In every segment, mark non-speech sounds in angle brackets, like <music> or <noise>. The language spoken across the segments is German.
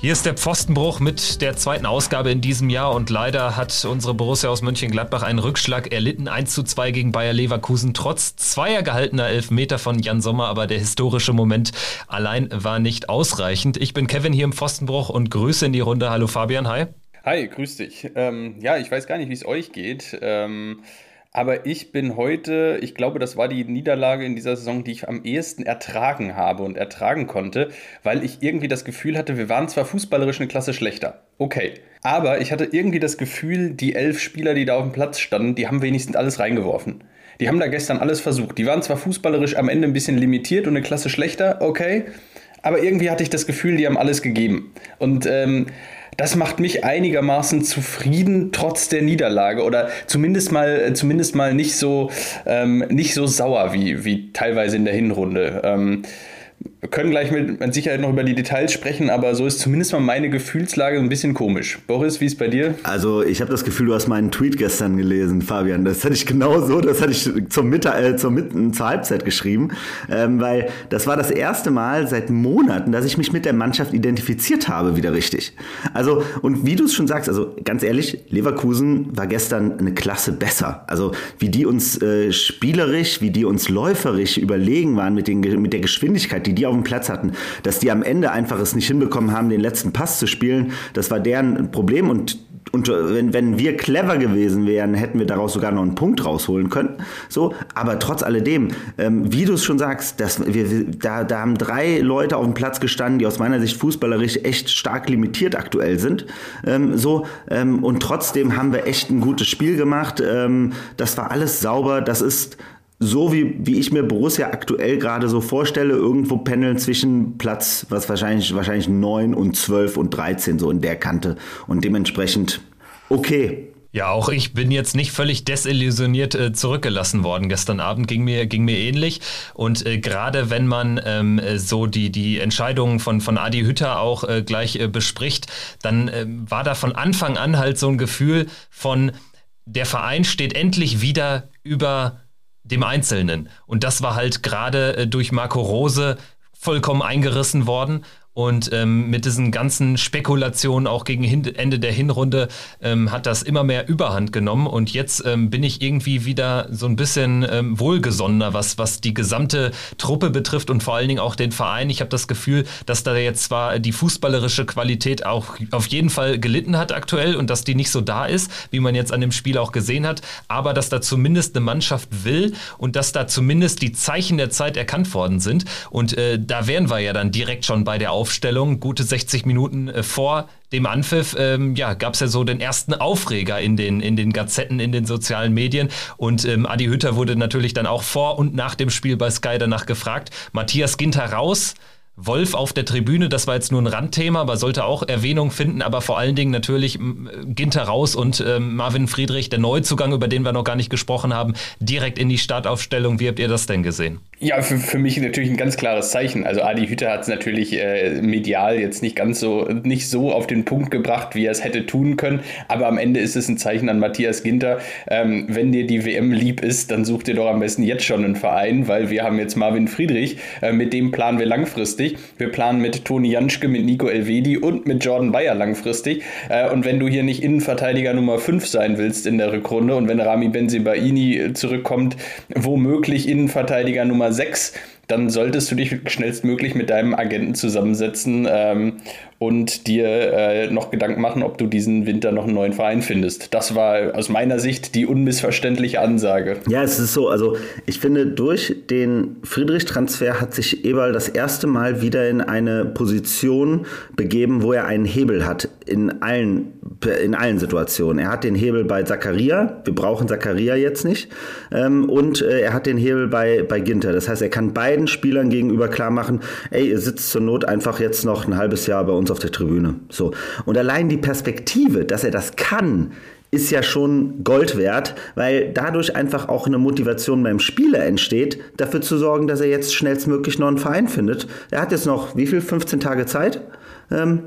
Hier ist der Pfostenbruch mit der zweiten Ausgabe in diesem Jahr und leider hat unsere Borussia aus Mönchengladbach einen Rückschlag erlitten. 1 zu 2 gegen Bayer Leverkusen, trotz zweier gehaltener Elfmeter von Jan Sommer, aber der historische Moment allein war nicht ausreichend. Ich bin Kevin hier im Pfostenbruch und grüße in die Runde. Hallo Fabian, hi. Hi, grüß dich. Ähm, ja, ich weiß gar nicht, wie es euch geht. Ähm, aber ich bin heute, ich glaube, das war die Niederlage in dieser Saison, die ich am ehesten ertragen habe und ertragen konnte, weil ich irgendwie das Gefühl hatte, wir waren zwar fußballerisch eine Klasse schlechter. Okay. Aber ich hatte irgendwie das Gefühl, die elf Spieler, die da auf dem Platz standen, die haben wenigstens alles reingeworfen. Die haben da gestern alles versucht. Die waren zwar fußballerisch am Ende ein bisschen limitiert und eine Klasse schlechter, okay. Aber irgendwie hatte ich das Gefühl, die haben alles gegeben. Und ähm, das macht mich einigermaßen zufrieden trotz der Niederlage oder zumindest mal, zumindest mal nicht so, ähm, nicht so sauer wie, wie teilweise in der Hinrunde. Ähm, wir können gleich mit, mit Sicherheit noch über die Details sprechen, aber so ist zumindest mal meine Gefühlslage ein bisschen komisch. Boris, wie ist bei dir? Also ich habe das Gefühl, du hast meinen Tweet gestern gelesen, Fabian. Das hatte ich genau so, das hatte ich zum Mittag, äh, zur, Mitten, zur Halbzeit geschrieben, ähm, weil das war das erste Mal seit Monaten, dass ich mich mit der Mannschaft identifiziert habe, wieder richtig. Also und wie du es schon sagst, also ganz ehrlich, Leverkusen war gestern eine Klasse besser. Also wie die uns äh, spielerisch, wie die uns läuferisch überlegen waren mit, den, mit der Geschwindigkeit, die die auf dem Platz hatten, dass die am Ende einfach es nicht hinbekommen haben, den letzten Pass zu spielen, das war deren Problem und und wenn, wenn wir clever gewesen wären, hätten wir daraus sogar noch einen Punkt rausholen können. So, aber trotz alledem, ähm, wie du es schon sagst, dass wir, da, da haben drei Leute auf dem Platz gestanden, die aus meiner Sicht fußballerisch echt stark limitiert aktuell sind. Ähm, so, ähm, und trotzdem haben wir echt ein gutes Spiel gemacht. Ähm, das war alles sauber. Das ist so wie, wie ich mir Borussia aktuell gerade so vorstelle, irgendwo pendeln zwischen Platz, was wahrscheinlich, wahrscheinlich 9 und 12 und 13, so in der Kante. Und dementsprechend okay. Ja, auch ich bin jetzt nicht völlig desillusioniert äh, zurückgelassen worden gestern Abend. Ging mir, ging mir ähnlich. Und äh, gerade wenn man ähm, so die, die Entscheidungen von, von Adi Hütter auch äh, gleich äh, bespricht, dann ähm, war da von Anfang an halt so ein Gefühl von, der Verein steht endlich wieder über dem Einzelnen. Und das war halt gerade äh, durch Marco Rose vollkommen eingerissen worden. Und ähm, mit diesen ganzen Spekulationen auch gegen Hin Ende der Hinrunde ähm, hat das immer mehr Überhand genommen. Und jetzt ähm, bin ich irgendwie wieder so ein bisschen ähm, wohlgesonnener, was, was die gesamte Truppe betrifft und vor allen Dingen auch den Verein. Ich habe das Gefühl, dass da jetzt zwar die fußballerische Qualität auch auf jeden Fall gelitten hat aktuell und dass die nicht so da ist, wie man jetzt an dem Spiel auch gesehen hat, aber dass da zumindest eine Mannschaft will und dass da zumindest die Zeichen der Zeit erkannt worden sind. Und äh, da wären wir ja dann direkt schon bei der Aufmerksamkeit Aufstellung, gute 60 Minuten äh, vor dem Anpfiff, ähm, ja, gab es ja so den ersten Aufreger in den, in den Gazetten, in den sozialen Medien. Und ähm, Adi Hütter wurde natürlich dann auch vor und nach dem Spiel bei Sky danach gefragt. Matthias Ginter raus. Wolf auf der Tribüne, das war jetzt nur ein Randthema, aber sollte auch Erwähnung finden, aber vor allen Dingen natürlich Ginter raus und ähm, Marvin Friedrich, der Neuzugang, über den wir noch gar nicht gesprochen haben, direkt in die Startaufstellung. Wie habt ihr das denn gesehen? Ja, für, für mich natürlich ein ganz klares Zeichen. Also Adi Hütter hat es natürlich äh, medial jetzt nicht ganz so, nicht so auf den Punkt gebracht, wie er es hätte tun können, aber am Ende ist es ein Zeichen an Matthias Ginter. Ähm, wenn dir die WM lieb ist, dann such dir doch am besten jetzt schon einen Verein, weil wir haben jetzt Marvin Friedrich, äh, mit dem planen wir langfristig langfristig. Wir planen mit Toni Janschke, mit Nico Elvedi und mit Jordan Bayer langfristig. Äh, und wenn du hier nicht Innenverteidiger Nummer 5 sein willst in der Rückrunde und wenn Rami Benzibaini zurückkommt, womöglich Innenverteidiger Nummer 6, dann solltest du dich schnellstmöglich mit deinem Agenten zusammensetzen ähm, und dir äh, noch Gedanken machen, ob du diesen Winter noch einen neuen Verein findest. Das war aus meiner Sicht die unmissverständliche Ansage. Ja, es ist so. Also ich finde, durch den Friedrich-Transfer hat sich Eberl das erste Mal wieder in eine Position begeben, wo er einen Hebel hat in allen, in allen Situationen. Er hat den Hebel bei Zakaria. Wir brauchen Zakaria jetzt nicht. Ähm, und äh, er hat den Hebel bei, bei Ginter. Das heißt, er kann beiden Spielern gegenüber klar machen, ey, ihr sitzt zur Not einfach jetzt noch ein halbes Jahr bei uns uns auf der Tribüne. So. Und allein die Perspektive, dass er das kann, ist ja schon Gold wert, weil dadurch einfach auch eine Motivation beim Spieler entsteht, dafür zu sorgen, dass er jetzt schnellstmöglich noch einen Verein findet. Er hat jetzt noch, wie viel, 15 Tage Zeit? Ähm,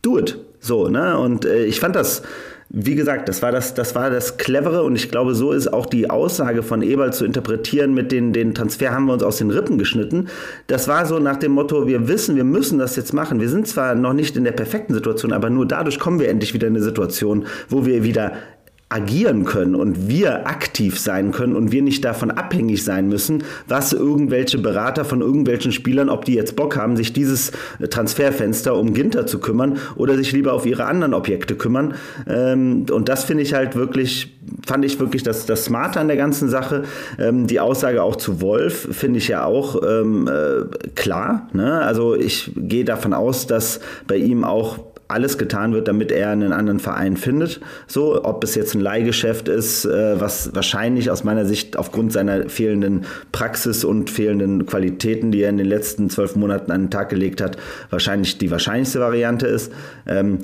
do it. So, ne? Und äh, ich fand das wie gesagt, das war das, das war das Clevere und ich glaube, so ist auch die Aussage von Eberl zu interpretieren mit den, den Transfer haben wir uns aus den Rippen geschnitten. Das war so nach dem Motto, wir wissen, wir müssen das jetzt machen. Wir sind zwar noch nicht in der perfekten Situation, aber nur dadurch kommen wir endlich wieder in eine Situation, wo wir wieder agieren können und wir aktiv sein können und wir nicht davon abhängig sein müssen, was irgendwelche Berater von irgendwelchen Spielern, ob die jetzt Bock haben, sich dieses Transferfenster um Ginter zu kümmern oder sich lieber auf ihre anderen Objekte kümmern. Ähm, und das finde ich halt wirklich, fand ich wirklich das, das Smarte an der ganzen Sache. Ähm, die Aussage auch zu Wolf finde ich ja auch ähm, äh, klar. Ne? Also ich gehe davon aus, dass bei ihm auch alles getan wird, damit er einen anderen Verein findet. So, ob es jetzt ein Leihgeschäft ist, äh, was wahrscheinlich aus meiner Sicht aufgrund seiner fehlenden Praxis und fehlenden Qualitäten, die er in den letzten zwölf Monaten an den Tag gelegt hat, wahrscheinlich die wahrscheinlichste Variante ist. Ähm,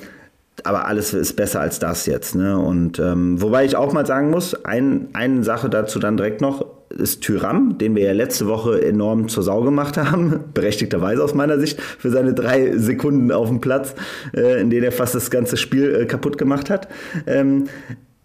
aber alles ist besser als das jetzt. Ne? Und ähm, wobei ich auch mal sagen muss, ein, eine Sache dazu dann direkt noch, ist Tyram, den wir ja letzte Woche enorm zur Sau gemacht <laughs> haben, berechtigterweise aus meiner Sicht, für seine drei Sekunden auf dem Platz, äh, in denen er fast das ganze Spiel äh, kaputt gemacht hat. Ähm,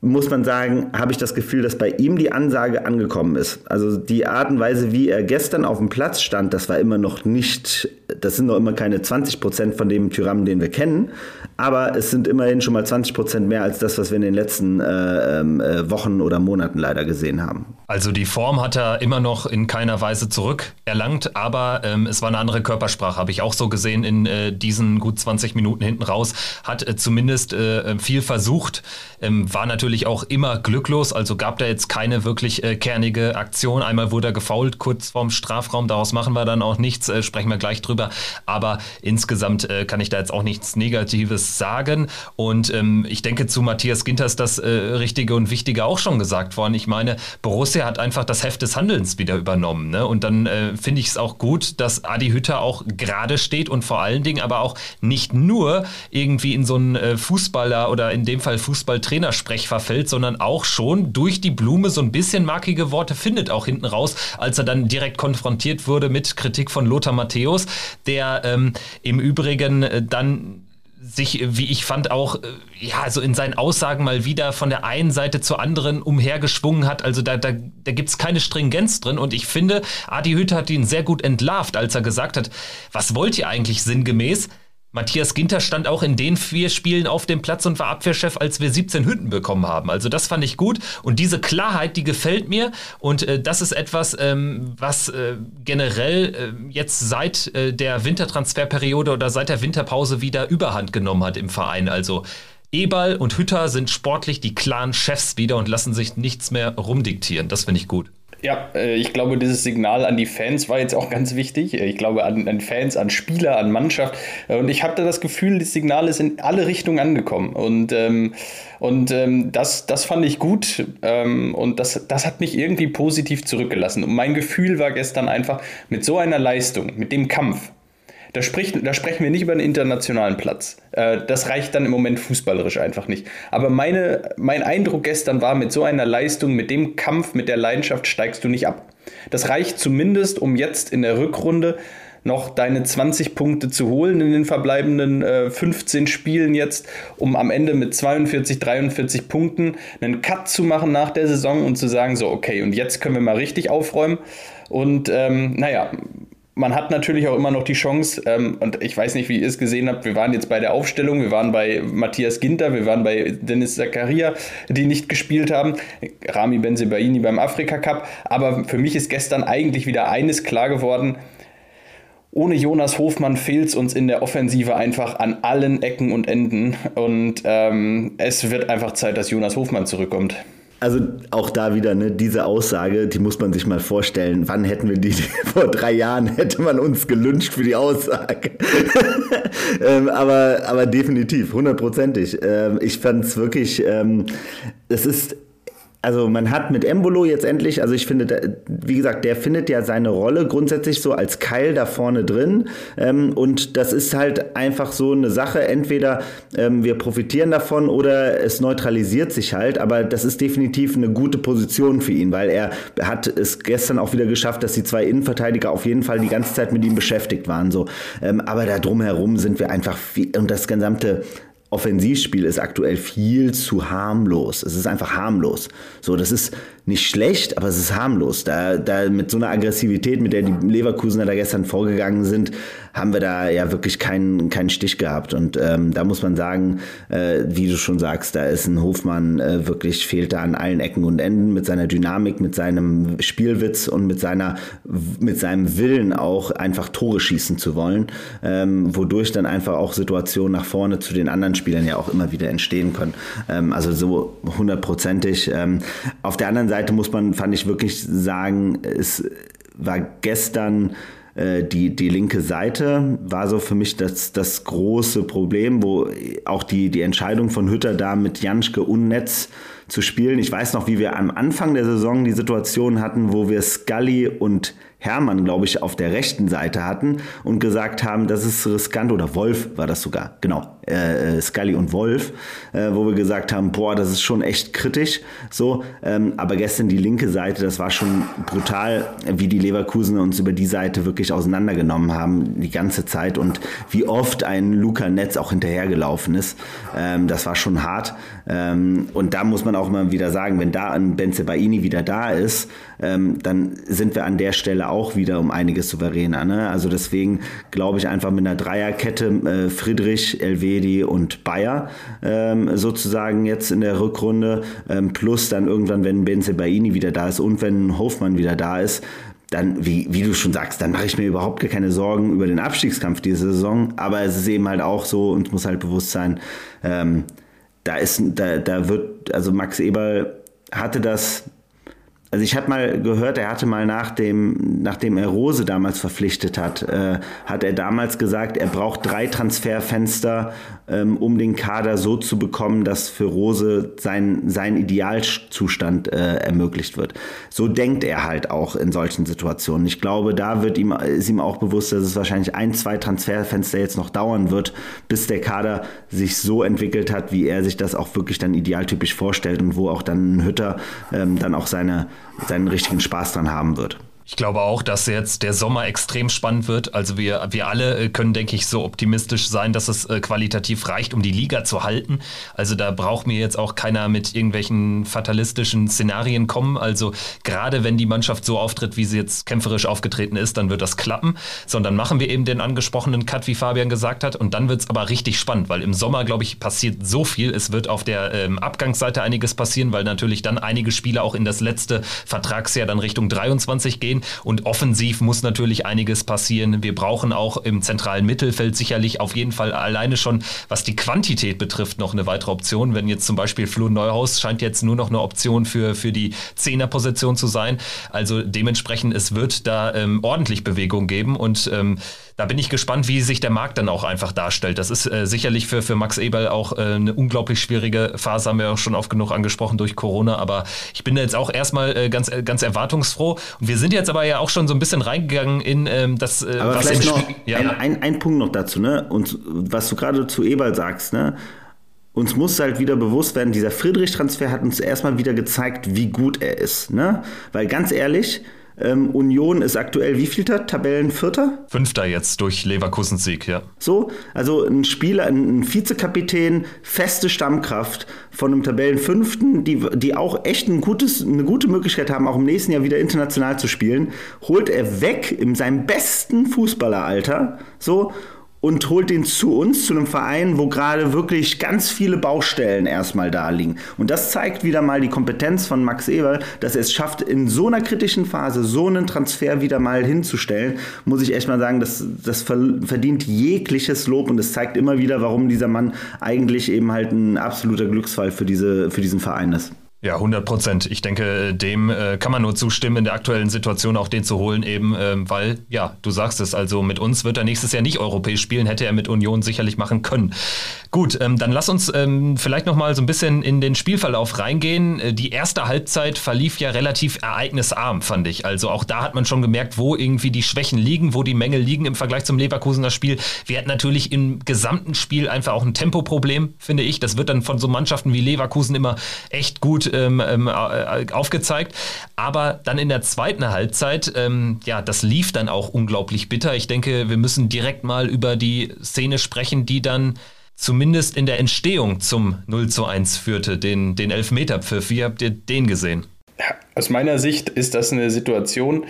muss man sagen, habe ich das Gefühl, dass bei ihm die Ansage angekommen ist. Also die Art und Weise, wie er gestern auf dem Platz stand, das war immer noch nicht, das sind noch immer keine 20 Prozent von dem Tyram, den wir kennen, aber es sind immerhin schon mal 20 Prozent mehr als das, was wir in den letzten äh, ähm, äh, Wochen oder Monaten leider gesehen haben. Also die Form hat er immer noch in keiner Weise zurückerlangt, aber ähm, es war eine andere Körpersprache, habe ich auch so gesehen in äh, diesen gut 20 Minuten hinten raus, hat äh, zumindest äh, viel versucht, ähm, war natürlich auch immer glücklos, also gab da jetzt keine wirklich äh, kernige Aktion. Einmal wurde er gefault kurz vorm Strafraum, daraus machen wir dann auch nichts, äh, sprechen wir gleich drüber. Aber insgesamt äh, kann ich da jetzt auch nichts Negatives sagen. Und ähm, ich denke, zu Matthias Ginter ist das äh, Richtige und Wichtige auch schon gesagt worden. Ich meine, Borussia hat einfach das Heft des Handelns wieder übernommen. Ne? Und dann äh, finde ich es auch gut, dass Adi Hütter auch gerade steht und vor allen Dingen aber auch nicht nur irgendwie in so einen äh, Fußballer oder in dem Fall Fußballtrainer-Sprechverfahren verfällt, sondern auch schon durch die Blume so ein bisschen markige Worte findet, auch hinten raus, als er dann direkt konfrontiert wurde mit Kritik von Lothar Matthäus, der ähm, im Übrigen äh, dann sich, wie ich fand, auch äh, ja, so in seinen Aussagen mal wieder von der einen Seite zur anderen umhergeschwungen hat. Also da, da, da gibt es keine Stringenz drin. Und ich finde, Adi Hütter hat ihn sehr gut entlarvt, als er gesagt hat, was wollt ihr eigentlich sinngemäß? Matthias Ginter stand auch in den vier Spielen auf dem Platz und war Abwehrchef, als wir 17 Hütten bekommen haben. Also das fand ich gut. Und diese Klarheit, die gefällt mir. Und äh, das ist etwas, ähm, was äh, generell äh, jetzt seit äh, der Wintertransferperiode oder seit der Winterpause wieder Überhand genommen hat im Verein. Also Eberl und Hütter sind sportlich die klaren Chefs wieder und lassen sich nichts mehr rumdiktieren. Das finde ich gut. Ja, äh, ich glaube, dieses Signal an die Fans war jetzt auch ganz wichtig. Ich glaube, an, an Fans, an Spieler, an Mannschaft. Und ich hatte das Gefühl, das Signal ist in alle Richtungen angekommen. Und, ähm, und ähm, das, das fand ich gut. Ähm, und das, das hat mich irgendwie positiv zurückgelassen. Und mein Gefühl war gestern einfach, mit so einer Leistung, mit dem Kampf, da, spricht, da sprechen wir nicht über einen internationalen Platz. Äh, das reicht dann im Moment fußballerisch einfach nicht. Aber meine, mein Eindruck gestern war, mit so einer Leistung, mit dem Kampf, mit der Leidenschaft steigst du nicht ab. Das reicht zumindest, um jetzt in der Rückrunde noch deine 20 Punkte zu holen in den verbleibenden äh, 15 Spielen jetzt, um am Ende mit 42, 43 Punkten einen Cut zu machen nach der Saison und zu sagen, so, okay, und jetzt können wir mal richtig aufräumen. Und ähm, naja, man hat natürlich auch immer noch die Chance, ähm, und ich weiß nicht, wie ihr es gesehen habt, wir waren jetzt bei der Aufstellung, wir waren bei Matthias Ginter, wir waren bei Dennis Zakaria, die nicht gespielt haben, Rami Benzebaini beim Afrika Cup, aber für mich ist gestern eigentlich wieder eines klar geworden, ohne Jonas Hofmann fehlt es uns in der Offensive einfach an allen Ecken und Enden und ähm, es wird einfach Zeit, dass Jonas Hofmann zurückkommt also auch da wieder, ne, diese Aussage, die muss man sich mal vorstellen. Wann hätten wir die, <laughs> vor drei Jahren hätte man uns gelünscht für die Aussage. <laughs> ähm, aber, aber definitiv, hundertprozentig. Ähm, ich fand es wirklich, ähm, es ist also man hat mit Embolo jetzt endlich, also ich finde, wie gesagt, der findet ja seine Rolle grundsätzlich so als Keil da vorne drin. Ähm, und das ist halt einfach so eine Sache. Entweder ähm, wir profitieren davon oder es neutralisiert sich halt. Aber das ist definitiv eine gute Position für ihn, weil er hat es gestern auch wieder geschafft, dass die zwei Innenverteidiger auf jeden Fall die ganze Zeit mit ihm beschäftigt waren. So. Ähm, aber da drumherum sind wir einfach viel, und das gesamte Offensivspiel ist aktuell viel zu harmlos. Es ist einfach harmlos. So, das ist nicht schlecht, aber es ist harmlos. Da, da mit so einer Aggressivität, mit der die Leverkusener da gestern vorgegangen sind, haben wir da ja wirklich keinen, keinen Stich gehabt. Und ähm, da muss man sagen, äh, wie du schon sagst, da ist ein Hofmann äh, wirklich, fehlt da an allen Ecken und Enden mit seiner Dynamik, mit seinem Spielwitz und mit seiner, mit seinem Willen auch einfach Tore schießen zu wollen, ähm, wodurch dann einfach auch Situationen nach vorne zu den anderen Spielern ja auch immer wieder entstehen können. Ähm, also so hundertprozentig. Ähm, auf der anderen Seite muss man, fand ich wirklich sagen, es war gestern äh, die, die linke Seite war so für mich das, das große Problem, wo auch die, die Entscheidung von Hütter da mit Janschke und Netz zu spielen. Ich weiß noch, wie wir am Anfang der Saison die Situation hatten, wo wir Scully und Hermann, glaube ich, auf der rechten Seite hatten und gesagt haben, das ist riskant, oder Wolf war das sogar, genau, äh, äh, Scully und Wolf, äh, wo wir gesagt haben, boah, das ist schon echt kritisch, so, ähm, aber gestern die linke Seite, das war schon brutal, wie die Leverkusen uns über die Seite wirklich auseinandergenommen haben, die ganze Zeit und wie oft ein Luca Netz auch hinterhergelaufen ist, ähm, das war schon hart. Ähm, und da muss man auch mal wieder sagen, wenn da ein Benzebaini wieder da ist, ähm, dann sind wir an der Stelle auch wieder um einiges souveräner. Ne? Also deswegen glaube ich einfach mit einer Dreierkette äh, Friedrich, Elvedi und Bayer ähm, sozusagen jetzt in der Rückrunde ähm, plus dann irgendwann, wenn Benze Baini wieder da ist und wenn Hofmann wieder da ist, dann, wie, wie du schon sagst, dann mache ich mir überhaupt keine Sorgen über den Abstiegskampf diese Saison. Aber es ist eben halt auch so und muss halt bewusst sein, ähm, da ist, da, da wird, also Max Eberl hatte das also ich habe mal gehört, er hatte mal nach dem, nachdem er Rose damals verpflichtet hat, äh, hat er damals gesagt, er braucht drei Transferfenster, ähm, um den Kader so zu bekommen, dass für Rose sein, sein Idealzustand äh, ermöglicht wird. So denkt er halt auch in solchen Situationen. Ich glaube, da wird ihm, ist ihm auch bewusst, dass es wahrscheinlich ein, zwei Transferfenster jetzt noch dauern wird, bis der Kader sich so entwickelt hat, wie er sich das auch wirklich dann idealtypisch vorstellt und wo auch dann ein Hütter ähm, dann auch seine seinen richtigen Spaß dran haben wird. Ich glaube auch, dass jetzt der Sommer extrem spannend wird. Also wir, wir alle äh, können, denke ich, so optimistisch sein, dass es äh, qualitativ reicht, um die Liga zu halten. Also da braucht mir jetzt auch keiner mit irgendwelchen fatalistischen Szenarien kommen. Also gerade wenn die Mannschaft so auftritt, wie sie jetzt kämpferisch aufgetreten ist, dann wird das klappen. Sondern machen wir eben den angesprochenen Cut, wie Fabian gesagt hat. Und dann wird es aber richtig spannend, weil im Sommer, glaube ich, passiert so viel. Es wird auf der ähm, Abgangsseite einiges passieren, weil natürlich dann einige Spieler auch in das letzte Vertragsjahr dann Richtung 23 gehen Und offensiv muss natürlich einiges passieren. Wir brauchen auch im zentralen Mittelfeld sicherlich auf jeden Fall alleine schon, was die Quantität betrifft, noch eine weitere Option. Wenn jetzt zum Beispiel Flo Neuhaus scheint jetzt nur noch eine Option für, für die Zehnerposition zu sein. Also dementsprechend, es wird da ähm, ordentlich Bewegung geben und ähm, da bin ich gespannt, wie sich der Markt dann auch einfach darstellt. Das ist äh, sicherlich für, für Max Eberl auch äh, eine unglaublich schwierige Phase, haben wir auch schon oft genug angesprochen durch Corona. Aber ich bin jetzt auch erstmal äh, ganz, äh, ganz erwartungsfroh. Und wir sind jetzt aber ja auch schon so ein bisschen reingegangen in ähm, das, äh, aber was vielleicht noch ja. ein, ein, ein Punkt noch dazu, ne? Und was du gerade zu Eberl sagst, ne? uns muss halt wieder bewusst werden, dieser Friedrich-Transfer hat uns erstmal wieder gezeigt, wie gut er ist. Ne? Weil ganz ehrlich, ähm, Union ist aktuell wievielter? Tabellenvierter? Fünfter jetzt durch Leverkusens Sieg, ja. So, also ein Spieler, ein Vizekapitän, feste Stammkraft von einem Tabellenfünften, die, die auch echt ein gutes, eine gute Möglichkeit haben, auch im nächsten Jahr wieder international zu spielen, holt er weg in seinem besten Fußballeralter, so, und holt den zu uns, zu einem Verein, wo gerade wirklich ganz viele Baustellen erstmal da liegen. Und das zeigt wieder mal die Kompetenz von Max Eberl, dass er es schafft, in so einer kritischen Phase so einen Transfer wieder mal hinzustellen. Muss ich echt mal sagen, das, das verdient jegliches Lob und es zeigt immer wieder, warum dieser Mann eigentlich eben halt ein absoluter Glücksfall für, diese, für diesen Verein ist. Ja, 100 Prozent. Ich denke, dem äh, kann man nur zustimmen, in der aktuellen Situation auch den zu holen, eben äh, weil, ja, du sagst es, also mit uns wird er nächstes Jahr nicht europäisch spielen, hätte er mit Union sicherlich machen können. Gut, ähm, dann lass uns ähm, vielleicht nochmal so ein bisschen in den Spielverlauf reingehen. Äh, die erste Halbzeit verlief ja relativ ereignisarm, fand ich. Also auch da hat man schon gemerkt, wo irgendwie die Schwächen liegen, wo die Mängel liegen im Vergleich zum Leverkusener Spiel. Wir hatten natürlich im gesamten Spiel einfach auch ein Tempoproblem, finde ich. Das wird dann von so Mannschaften wie Leverkusen immer echt gut ähm, ähm, äh, aufgezeigt. Aber dann in der zweiten Halbzeit, ähm, ja, das lief dann auch unglaublich bitter. Ich denke, wir müssen direkt mal über die Szene sprechen, die dann zumindest in der Entstehung zum 0 zu 1 führte, den, den Elfmeterpfiff. Wie habt ihr den gesehen? Ja, aus meiner Sicht ist das eine Situation,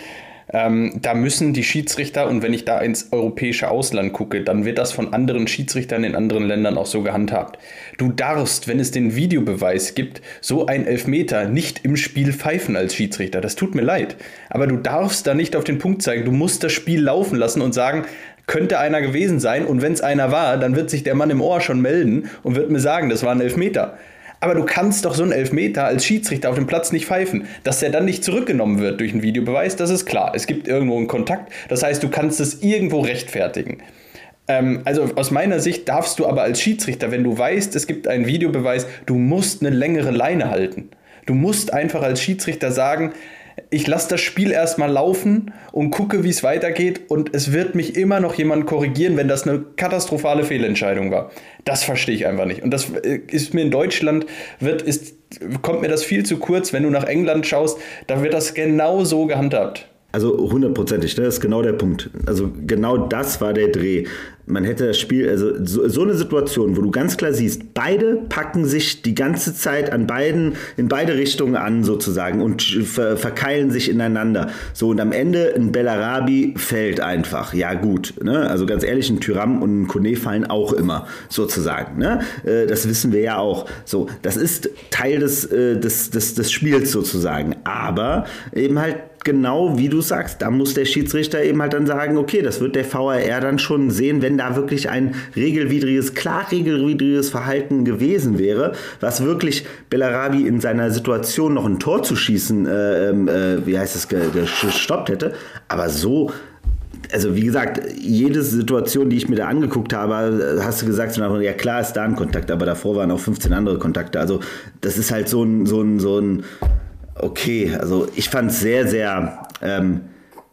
ähm, da müssen die Schiedsrichter, und wenn ich da ins europäische Ausland gucke, dann wird das von anderen Schiedsrichtern in anderen Ländern auch so gehandhabt. Du darfst, wenn es den Videobeweis gibt, so ein Elfmeter nicht im Spiel pfeifen als Schiedsrichter. Das tut mir leid. Aber du darfst da nicht auf den Punkt zeigen. Du musst das Spiel laufen lassen und sagen, könnte einer gewesen sein und wenn es einer war, dann wird sich der Mann im Ohr schon melden und wird mir sagen, das war ein Elfmeter. Aber du kannst doch so einen Elfmeter als Schiedsrichter auf dem Platz nicht pfeifen. Dass der dann nicht zurückgenommen wird durch einen Videobeweis, das ist klar. Es gibt irgendwo einen Kontakt. Das heißt, du kannst es irgendwo rechtfertigen. Ähm, also aus meiner Sicht darfst du aber als Schiedsrichter, wenn du weißt, es gibt einen Videobeweis, du musst eine längere Leine halten. Du musst einfach als Schiedsrichter sagen, ich lasse das Spiel erstmal laufen und gucke, wie es weitergeht und es wird mich immer noch jemand korrigieren, wenn das eine katastrophale Fehlentscheidung war. Das verstehe ich einfach nicht. Und das äh, ist mir in Deutschland, wird, ist, kommt mir das viel zu kurz, wenn du nach England schaust, da wird das genau so gehandhabt. Also hundertprozentig, ne? das ist genau der Punkt. Also genau das war der Dreh man hätte das Spiel, also so, so, eine Situation, wo du ganz klar siehst, beide packen sich die ganze Zeit an beiden, in beide Richtungen an sozusagen und ver, verkeilen sich ineinander. So und am Ende ein Bellarabi fällt einfach. Ja gut, ne? also ganz ehrlich, ein Tyram und ein Kone fallen auch immer sozusagen. Ne? Äh, das wissen wir ja auch. So, das ist Teil des, äh, des, des, des Spiels sozusagen. Aber eben halt genau wie du sagst, da muss der Schiedsrichter eben halt dann sagen, okay, das wird der VAR dann schon sehen, wenn da wirklich ein regelwidriges, klar regelwidriges Verhalten gewesen wäre, was wirklich Bellarabi in seiner Situation noch ein Tor zu schießen, äh, ähm, äh, wie heißt es, gestoppt hätte. Aber so also wie gesagt, jede Situation, die ich mir da angeguckt habe, hast du gesagt, ja klar ist da ein Kontakt, aber davor waren auch 15 andere Kontakte. Also das ist halt so ein, so ein, so ein okay, also ich fand es sehr, sehr ähm,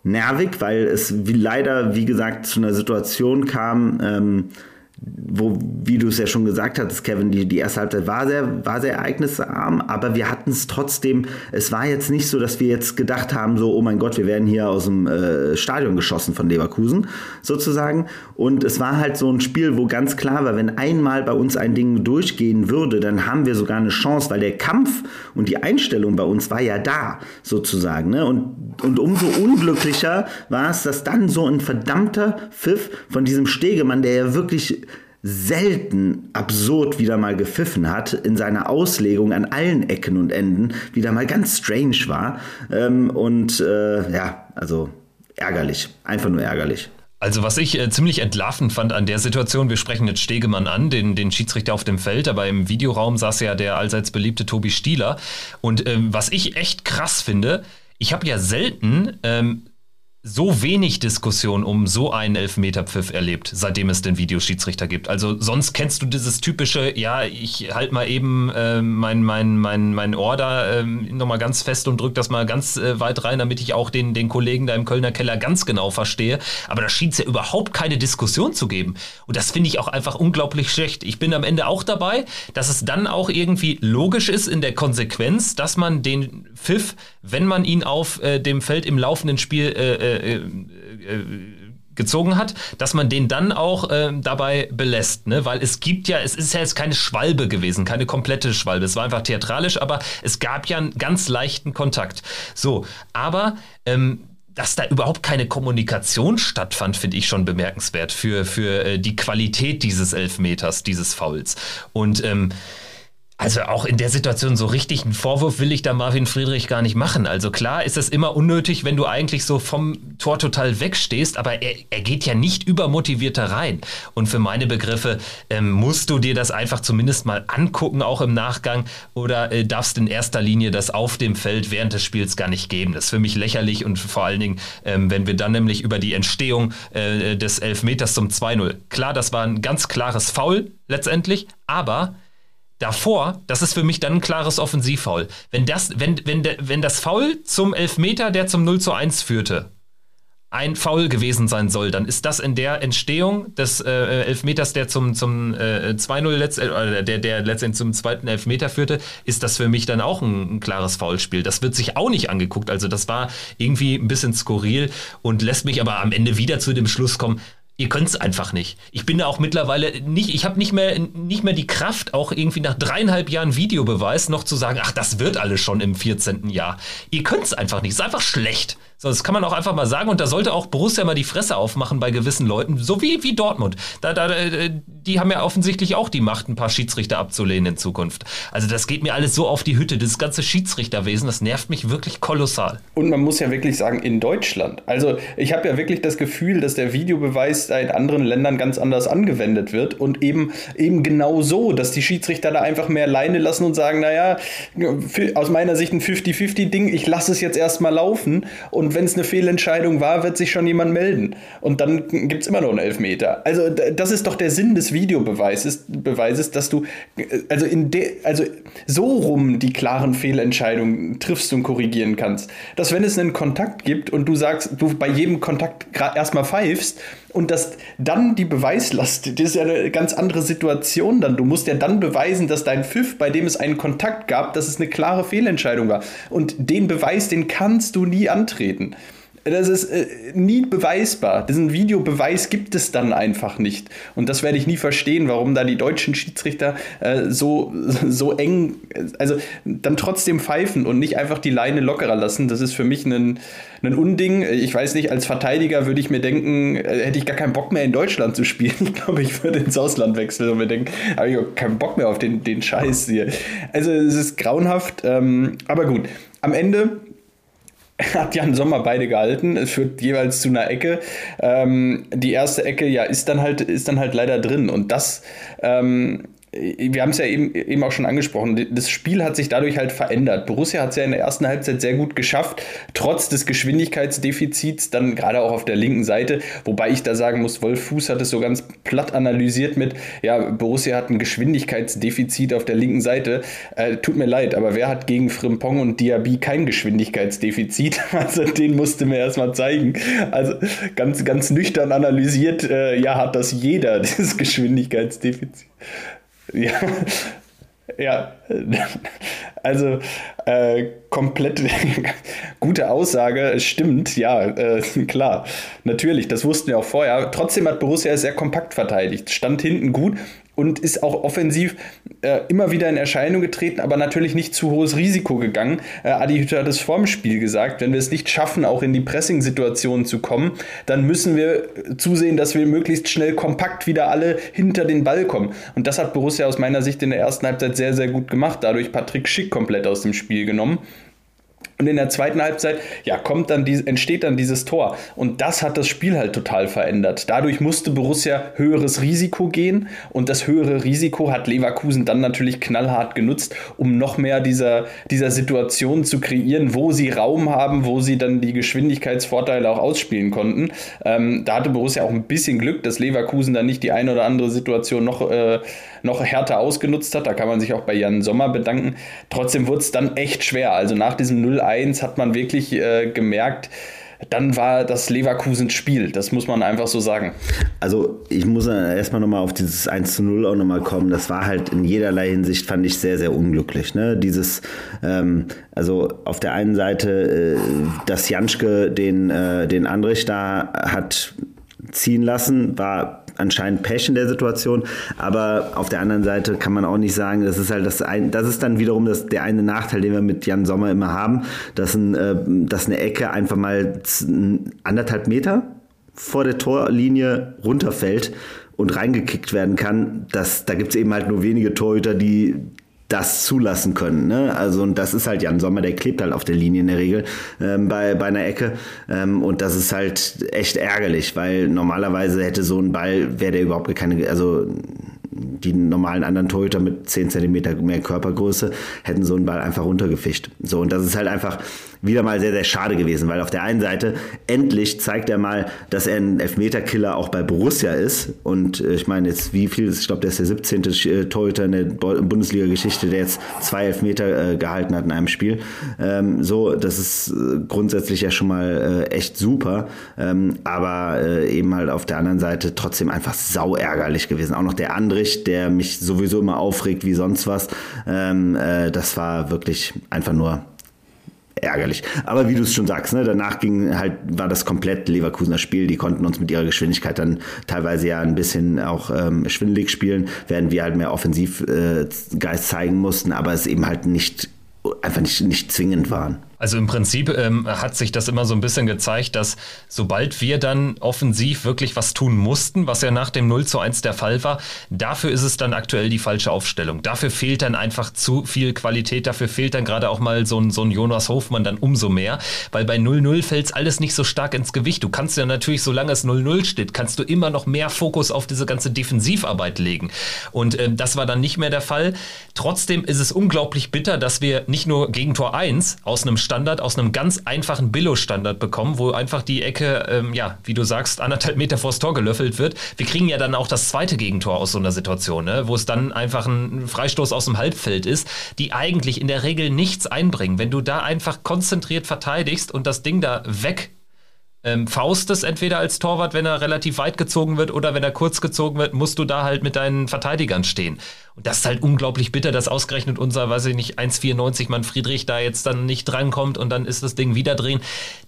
nervig, weil es wie leider, wie gesagt, zu einer Situation kam, ähm, wo, wie du es ja schon gesagt hattest, Kevin, die, die erste Halbzeit war sehr, war sehr ereignisarm, aber wir hatten es trotzdem, es war jetzt nicht so, dass wir jetzt gedacht haben, so, oh mein Gott, wir werden hier aus dem äh, Stadion geschossen von Leverkusen, sozusagen. Und es war halt so ein Spiel, wo ganz klar war, wenn einmal bei uns ein Ding durchgehen würde, dann haben wir sogar eine Chance, weil der Kampf und die Einstellung bei uns war ja da, sozusagen. Ne? Und, und umso unglücklicher war es, dass dann so ein verdammter Pfiff von diesem Stegemann, der ja wirklich selten absurd wieder mal gepfiffen hat, in seiner Auslegung an allen Ecken und Enden wieder mal ganz strange war. Ähm, und äh, ja, also ärgerlich, einfach nur ärgerlich. Also was ich äh, ziemlich entlarvend fand an der Situation, wir sprechen jetzt Stegemann an, den, den Schiedsrichter auf dem Feld, aber im Videoraum saß ja der allseits beliebte Tobi Stieler. Und ähm, was ich echt krass finde, ich habe ja selten ähm, so wenig Diskussion um so einen Elfmeterpfiff erlebt, seitdem es den Videoschiedsrichter gibt. Also sonst kennst du dieses typische, ja, ich halt mal eben äh, mein, mein, mein, mein Ohr da äh, nochmal ganz fest und drück das mal ganz äh, weit rein, damit ich auch den, den Kollegen da im Kölner Keller ganz genau verstehe. Aber da schien es ja überhaupt keine Diskussion zu geben. Und das finde ich auch einfach unglaublich schlecht. Ich bin am Ende auch dabei, dass es dann auch irgendwie logisch ist in der Konsequenz, dass man den Pfiff, wenn man ihn auf äh, dem Feld im laufenden Spiel äh, äh, äh, gezogen hat, dass man den dann auch äh, dabei belässt, ne? weil es gibt ja, es ist ja jetzt keine Schwalbe gewesen, keine komplette Schwalbe, es war einfach theatralisch, aber es gab ja einen ganz leichten Kontakt. So, aber ähm, dass da überhaupt keine Kommunikation stattfand, finde ich schon bemerkenswert für, für äh, die Qualität dieses Elfmeters, dieses Fouls. Und ähm, Also auch in der Situation so richtig einen Vorwurf will ich da Marvin Friedrich gar nicht machen. Also klar ist es immer unnötig, wenn du eigentlich so vom Tor total wegstehst, aber er, er geht ja nicht übermotivierter rein. Und für meine Begriffe ähm, musst du dir das einfach zumindest mal angucken, auch im Nachgang, oder äh, darfst in erster Linie das auf dem Feld während des Spiels gar nicht geben. Das ist für mich lächerlich und vor allen Dingen, ähm, wenn wir dann nämlich über die Entstehung äh, des Elfmeters zum 2-0. Klar, das war ein ganz klares Foul letztendlich, aber davor, das ist für mich dann ein klares Offensivfoul. Wenn das, wenn, wenn, wenn das Foul zum Elfmeter, der zum 0 zu 1 führte, ein Foul gewesen sein soll, dann ist das in der Entstehung des äh, Elfmeters, der zum, zum äh, 2-0 letztendlich, äh, der, der letztendlich zum zweiten Elfmeter führte, ist das für mich dann auch ein, ein, klares Foulspiel. Das wird sich auch nicht angeguckt. Also das war irgendwie ein bisschen skurril und lässt mich aber am Ende wieder zu dem Schluss kommen, Ihr könnt es einfach nicht. Ich bin da auch mittlerweile nicht, ich habe nicht mehr, nicht mehr die Kraft, auch irgendwie nach dreieinhalb Jahren Videobeweis noch zu sagen, ach, das wird alles schon im 14. Jahr. Ihr könnt es einfach nicht. Es ist einfach schlecht. So, das kann man auch einfach mal sagen. Und da sollte auch Borussia mal die Fresse aufmachen bei gewissen Leuten, so wie, wie Dortmund. Da, da, die haben ja offensichtlich auch die Macht, ein paar Schiedsrichter abzulehnen in Zukunft. Also das geht mir alles so auf die Hütte. Das ganze Schiedsrichterwesen, das nervt mich wirklich kolossal. Und man muss ja wirklich sagen, in Deutschland. Also ich habe ja wirklich das Gefühl, dass der Videobeweis in anderen Ländern ganz anders angewendet wird. Und eben, eben genau so, dass die Schiedsrichter da einfach mehr Leine lassen und sagen, naja, aus meiner Sicht ein 50-50-Ding, ich lasse es jetzt erstmal laufen und und wenn es eine Fehlentscheidung war, wird sich schon jemand melden. Und dann gibt es immer noch einen Elfmeter. Also das ist doch der Sinn des Videobeweises, Beweises, dass du also in de, also so rum die klaren Fehlentscheidungen triffst und korrigieren kannst. Dass wenn es einen Kontakt gibt und du sagst, du bei jedem Kontakt erstmal pfeifst und dass dann die Beweislast, das ist ja eine ganz andere Situation dann. Du musst ja dann beweisen, dass dein Pfiff, bei dem es einen Kontakt gab, dass es eine klare Fehlentscheidung war. Und den Beweis, den kannst du nie antreten treten. Das ist äh, nie beweisbar. Diesen Videobeweis gibt es dann einfach nicht. Und das werde ich nie verstehen, warum da die deutschen Schiedsrichter äh, so, so eng, also dann trotzdem pfeifen und nicht einfach die Leine lockerer lassen. Das ist für mich ein, ein Unding. Ich weiß nicht, als Verteidiger würde ich mir denken, äh, hätte ich gar keinen Bock mehr in Deutschland zu spielen. <laughs> Ich glaube, ich würde ins Ausland wechseln und mir denken, habe ich auch keinen Bock mehr auf den, den Scheiß hier. Also es ist grauenhaft, ähm, aber gut. Am Ende hat Jan Sommer beide gehalten. Es führt jeweils zu einer Ecke. Ähm, die erste Ecke, ja, ist dann halt, ist dann halt leider drin. Und das ähm, wir haben es ja eben, eben auch schon angesprochen, das Spiel hat sich dadurch halt verändert. Borussia hat es ja in der ersten Halbzeit sehr gut geschafft, trotz des Geschwindigkeitsdefizits, dann gerade auch auf der linken Seite, wobei ich da sagen muss, Wolf Fuß hat es so ganz platt analysiert mit, ja, Borussia hat ein Geschwindigkeitsdefizit auf der linken Seite. Äh, tut mir leid, aber wer hat gegen Frimpong und Diaby kein Geschwindigkeitsdefizit? <laughs> Also den musste mir erstmal zeigen. Also ganz, ganz nüchtern analysiert, äh, ja, hat das jeder, <laughs> dieses Geschwindigkeitsdefizit. Ja, ja, also äh, komplett <laughs> gute Aussage, stimmt, ja, äh, klar, natürlich, das wussten wir auch vorher. Trotzdem hat Borussia sehr kompakt verteidigt, stand hinten gut und ist auch offensiv äh, immer wieder in Erscheinung getreten, aber natürlich nicht zu hohes Risiko gegangen. Äh, Adi Hütter hat es vorm Spiel gesagt, wenn wir es nicht schaffen, auch in die Pressing-Situation zu kommen, dann müssen wir zusehen, dass wir möglichst schnell kompakt wieder alle hinter den Ball kommen. Und das hat Borussia aus meiner Sicht in der ersten Halbzeit sehr, sehr gut gemacht, dadurch Patrick Schick komplett aus dem Spiel genommen. Und in der zweiten Halbzeit, ja, kommt dann die, entsteht dann dieses Tor. Und das hat das Spiel halt total verändert. Dadurch musste Borussia höheres Risiko gehen. Und das höhere Risiko hat Leverkusen dann natürlich knallhart genutzt, um noch mehr dieser, dieser Situation zu kreieren, wo sie Raum haben, wo sie dann die Geschwindigkeitsvorteile auch ausspielen konnten. Ähm, da hatte Borussia auch ein bisschen Glück, dass Leverkusen dann nicht die eine oder andere Situation noch, äh, noch härter ausgenutzt hat. Da kann man sich auch bei Jan Sommer bedanken. Trotzdem wurde es dann echt schwer. Also nach diesem 0 1 hat man wirklich äh, gemerkt, dann war das Leverkusen Spiel. Das muss man einfach so sagen. Also ich muss erstmal nochmal auf dieses 1 zu 0 auch nochmal kommen. Das war halt in jederlei Hinsicht, fand ich sehr, sehr unglücklich. Ne? Dieses, ähm, also auf der einen Seite, äh, dass Janschke den, äh, den Andrich da hat ziehen lassen, war anscheinend Pech in der Situation, aber auf der anderen Seite kann man auch nicht sagen, das ist halt das ein, das ist dann wiederum das, der eine Nachteil, den wir mit Jan Sommer immer haben, dass, ein, äh, dass eine Ecke einfach mal anderthalb Meter vor der Torlinie runterfällt und reingekickt werden kann. Das, da gibt es eben halt nur wenige Torhüter, die das zulassen können. Ne? Also und das ist halt Jan Sommer, der klebt halt auf der Linie in der Regel ähm, bei, bei einer Ecke. Ähm, und das ist halt echt ärgerlich, weil normalerweise hätte so ein Ball, wäre der überhaupt keine, also die normalen anderen Torhüter mit 10 cm mehr Körpergröße hätten so einen Ball einfach runtergefischt. So, und das ist halt einfach wieder mal sehr, sehr schade gewesen, weil auf der einen Seite endlich zeigt er mal, dass er ein Elfmeterkiller auch bei Borussia ist. Und äh, ich meine, jetzt wie viel, ich glaube, der ist der 17. Äh, Torhüter in der Bundesliga-Geschichte, der jetzt zwei Elfmeter äh, gehalten hat in einem Spiel. Ähm, so, das ist äh, grundsätzlich ja schon mal äh, echt super. Ähm, aber äh, eben halt auf der anderen Seite trotzdem einfach sau ärgerlich gewesen. Auch noch der Andrich, der mich sowieso immer aufregt wie sonst was. Ähm, das war wirklich einfach nur ärgerlich. Aber wie du es schon sagst, ne, danach ging halt, war das komplett Leverkusener Spiel. Die konnten uns mit ihrer Geschwindigkeit dann teilweise ja ein bisschen auch ähm, schwindelig spielen, während wir halt mehr Offensivgeist äh, zeigen mussten, aber es eben halt nicht einfach nicht, nicht zwingend waren. Also im Prinzip ähm, hat sich das immer so ein bisschen gezeigt, dass sobald wir dann offensiv wirklich was tun mussten, was ja nach dem 0 zu 1 der Fall war, dafür ist es dann aktuell die falsche Aufstellung. Dafür fehlt dann einfach zu viel Qualität, dafür fehlt dann gerade auch mal so ein, so ein Jonas Hofmann dann umso mehr, weil bei 0-0 fällt es alles nicht so stark ins Gewicht. Du kannst ja natürlich, solange es 0-0 steht, kannst du immer noch mehr Fokus auf diese ganze Defensivarbeit legen. Und ähm, das war dann nicht mehr der Fall. Trotzdem ist es unglaublich bitter, dass wir nicht nur gegen Tor 1 aus einem Standard, aus einem ganz einfachen Billo-Standard bekommen, wo einfach die Ecke, ähm, ja, wie du sagst, anderthalb Meter vors Tor gelöffelt wird. Wir kriegen ja dann auch das zweite Gegentor aus so einer Situation, ne? wo es dann einfach ein Freistoß aus dem Halbfeld ist, die eigentlich in der Regel nichts einbringen. Wenn du da einfach konzentriert verteidigst und das Ding da weg ähm, Faustes entweder als Torwart, wenn er relativ weit gezogen wird oder wenn er kurz gezogen wird, musst du da halt mit deinen Verteidigern stehen. Und das ist halt unglaublich bitter, dass ausgerechnet unser, weiß ich nicht, 1,94 Mann Friedrich da jetzt dann nicht drankommt und dann ist das Ding wieder drehen.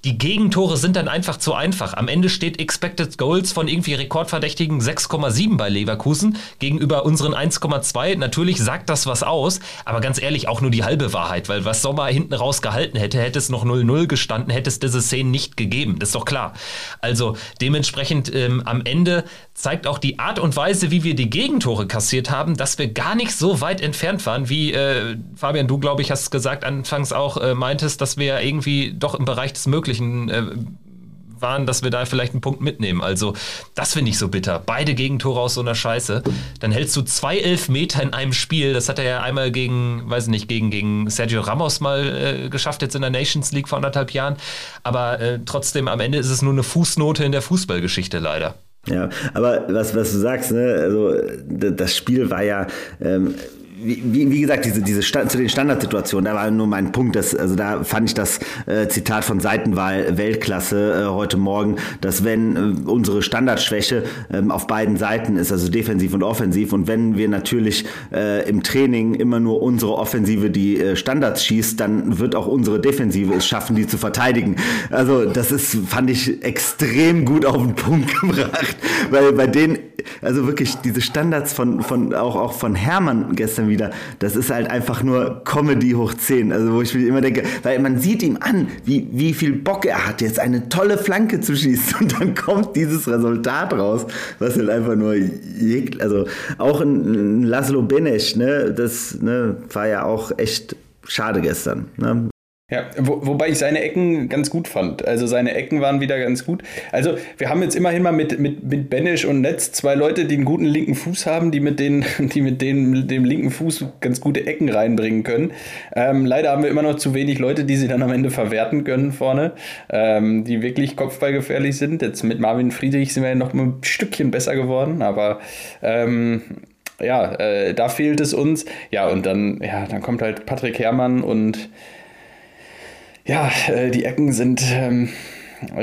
Die Gegentore sind dann einfach zu einfach. Am Ende steht Expected Goals von irgendwie rekordverdächtigen 6,7 bei Leverkusen gegenüber unseren 1,2. Natürlich sagt das was aus, aber ganz ehrlich, auch nur die halbe Wahrheit, weil was Sommer hinten raus gehalten hätte, hätte es noch 0-0 gestanden, hätte es diese Szenen nicht gegeben. Das ist doch klar. Also dementsprechend ähm, am Ende zeigt auch die Art und Weise, wie wir die Gegentore kassiert haben, dass wir gar nicht so weit entfernt waren, wie äh, Fabian, du glaube ich hast gesagt anfangs auch äh, meintest, dass wir irgendwie doch im Bereich des Möglichen äh, waren, dass wir da vielleicht einen Punkt mitnehmen. Also das finde ich so bitter. Beide Gegentore aus so einer Scheiße. Dann hältst du zwei Elfmeter in einem Spiel. Das hat er ja einmal gegen, weiß nicht, gegen, gegen Sergio Ramos mal äh, geschafft, jetzt in der Nations League vor anderthalb Jahren. Aber äh, trotzdem, am Ende ist es nur eine Fußnote in der Fußballgeschichte leider. Ja, aber was, was du sagst, ne, also das Spiel war ja ähm, wie, wie gesagt, diese, diese zu den Standardsituationen, da war nur mein Punkt, dass, also da fand ich das äh, Zitat von Seitenwahl Weltklasse äh, heute Morgen, dass wenn äh, unsere Standardschwäche ähm, auf beiden Seiten ist, also defensiv und offensiv, und wenn wir natürlich äh, im Training immer nur unsere Offensive die äh, Standards schießt, dann wird auch unsere Defensive es schaffen, die zu verteidigen. Also das ist, fand ich extrem gut auf den Punkt <laughs> gebracht, weil bei denen, also wirklich diese Standards von, von auch, auch von Hermann gestern wieder. Das ist halt einfach nur Comedy hoch 10. Also wo ich mir immer denke, weil man sieht ihm an, wie, wie viel Bock er hat, jetzt eine tolle Flanke zu schießen <laughs> und dann kommt dieses Resultat raus, was halt einfach nur, also auch ein, Laszlo Benesch, ne, das ne, war ja auch echt schade gestern. Ne? Ja, wo, wobei ich seine Ecken ganz gut fand. Also seine Ecken waren wieder ganz gut. Also wir haben jetzt immerhin mal mit, mit, mit Benisch und Netz zwei Leute, die einen guten linken Fuß haben, die mit, den, <laughs> die mit denen, dem linken Fuß ganz gute Ecken reinbringen können. Ähm, leider haben wir immer noch zu wenig Leute, die sie dann am Ende verwerten können vorne, ähm, die wirklich kopfballgefährlich sind. Jetzt mit Marvin Friedrich sind wir ja noch ein Stückchen besser geworden, aber ähm, ja, äh, da fehlt es uns. Ja, und dann, ja, dann kommt halt Patrick Herrmann und ja, äh, die Ecken sind ähm,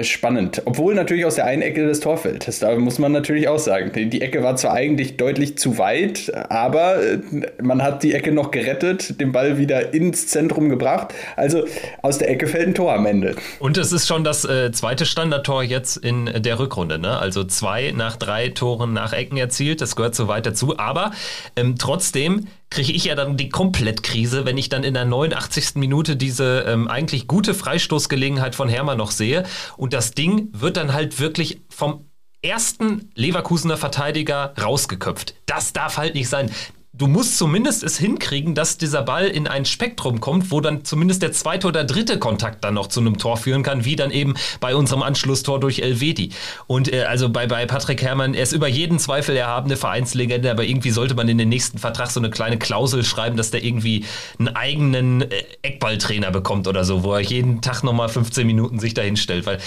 spannend. Obwohl natürlich aus der einen Ecke des Tor fällt. Da muss man natürlich auch sagen. Die Ecke war zwar eigentlich deutlich zu weit, aber äh, man hat die Ecke noch gerettet, den Ball wieder ins Zentrum gebracht. Also aus der Ecke fällt ein Tor am Ende. Und es ist schon das äh, zweite Standardtor jetzt in der Rückrunde. Ne? Also zwei nach drei Toren nach Ecken erzielt. Das gehört so weit dazu. Aber ähm, trotzdem kriege ich ja dann die Komplettkrise, wenn ich dann in der 89. Minute diese ähm, eigentlich gute Freistoßgelegenheit von Hermann noch sehe. Und das Ding wird dann halt wirklich vom ersten Leverkusener Verteidiger rausgeköpft. Das darf halt nicht sein du musst zumindest es hinkriegen, dass dieser Ball in ein Spektrum kommt, wo dann zumindest der zweite oder dritte Kontakt dann noch zu einem Tor führen kann, wie dann eben bei unserem Anschlusstor durch Elvedi. Und äh, also bei, bei Patrick Herrmann, er ist über jeden Zweifel erhabene Vereinslegende, aber irgendwie sollte man in den nächsten Vertrag so eine kleine Klausel schreiben, dass der irgendwie einen eigenen äh, Eckballtrainer bekommt oder so, wo er jeden Tag nochmal 15 Minuten sich dahin stellt, weil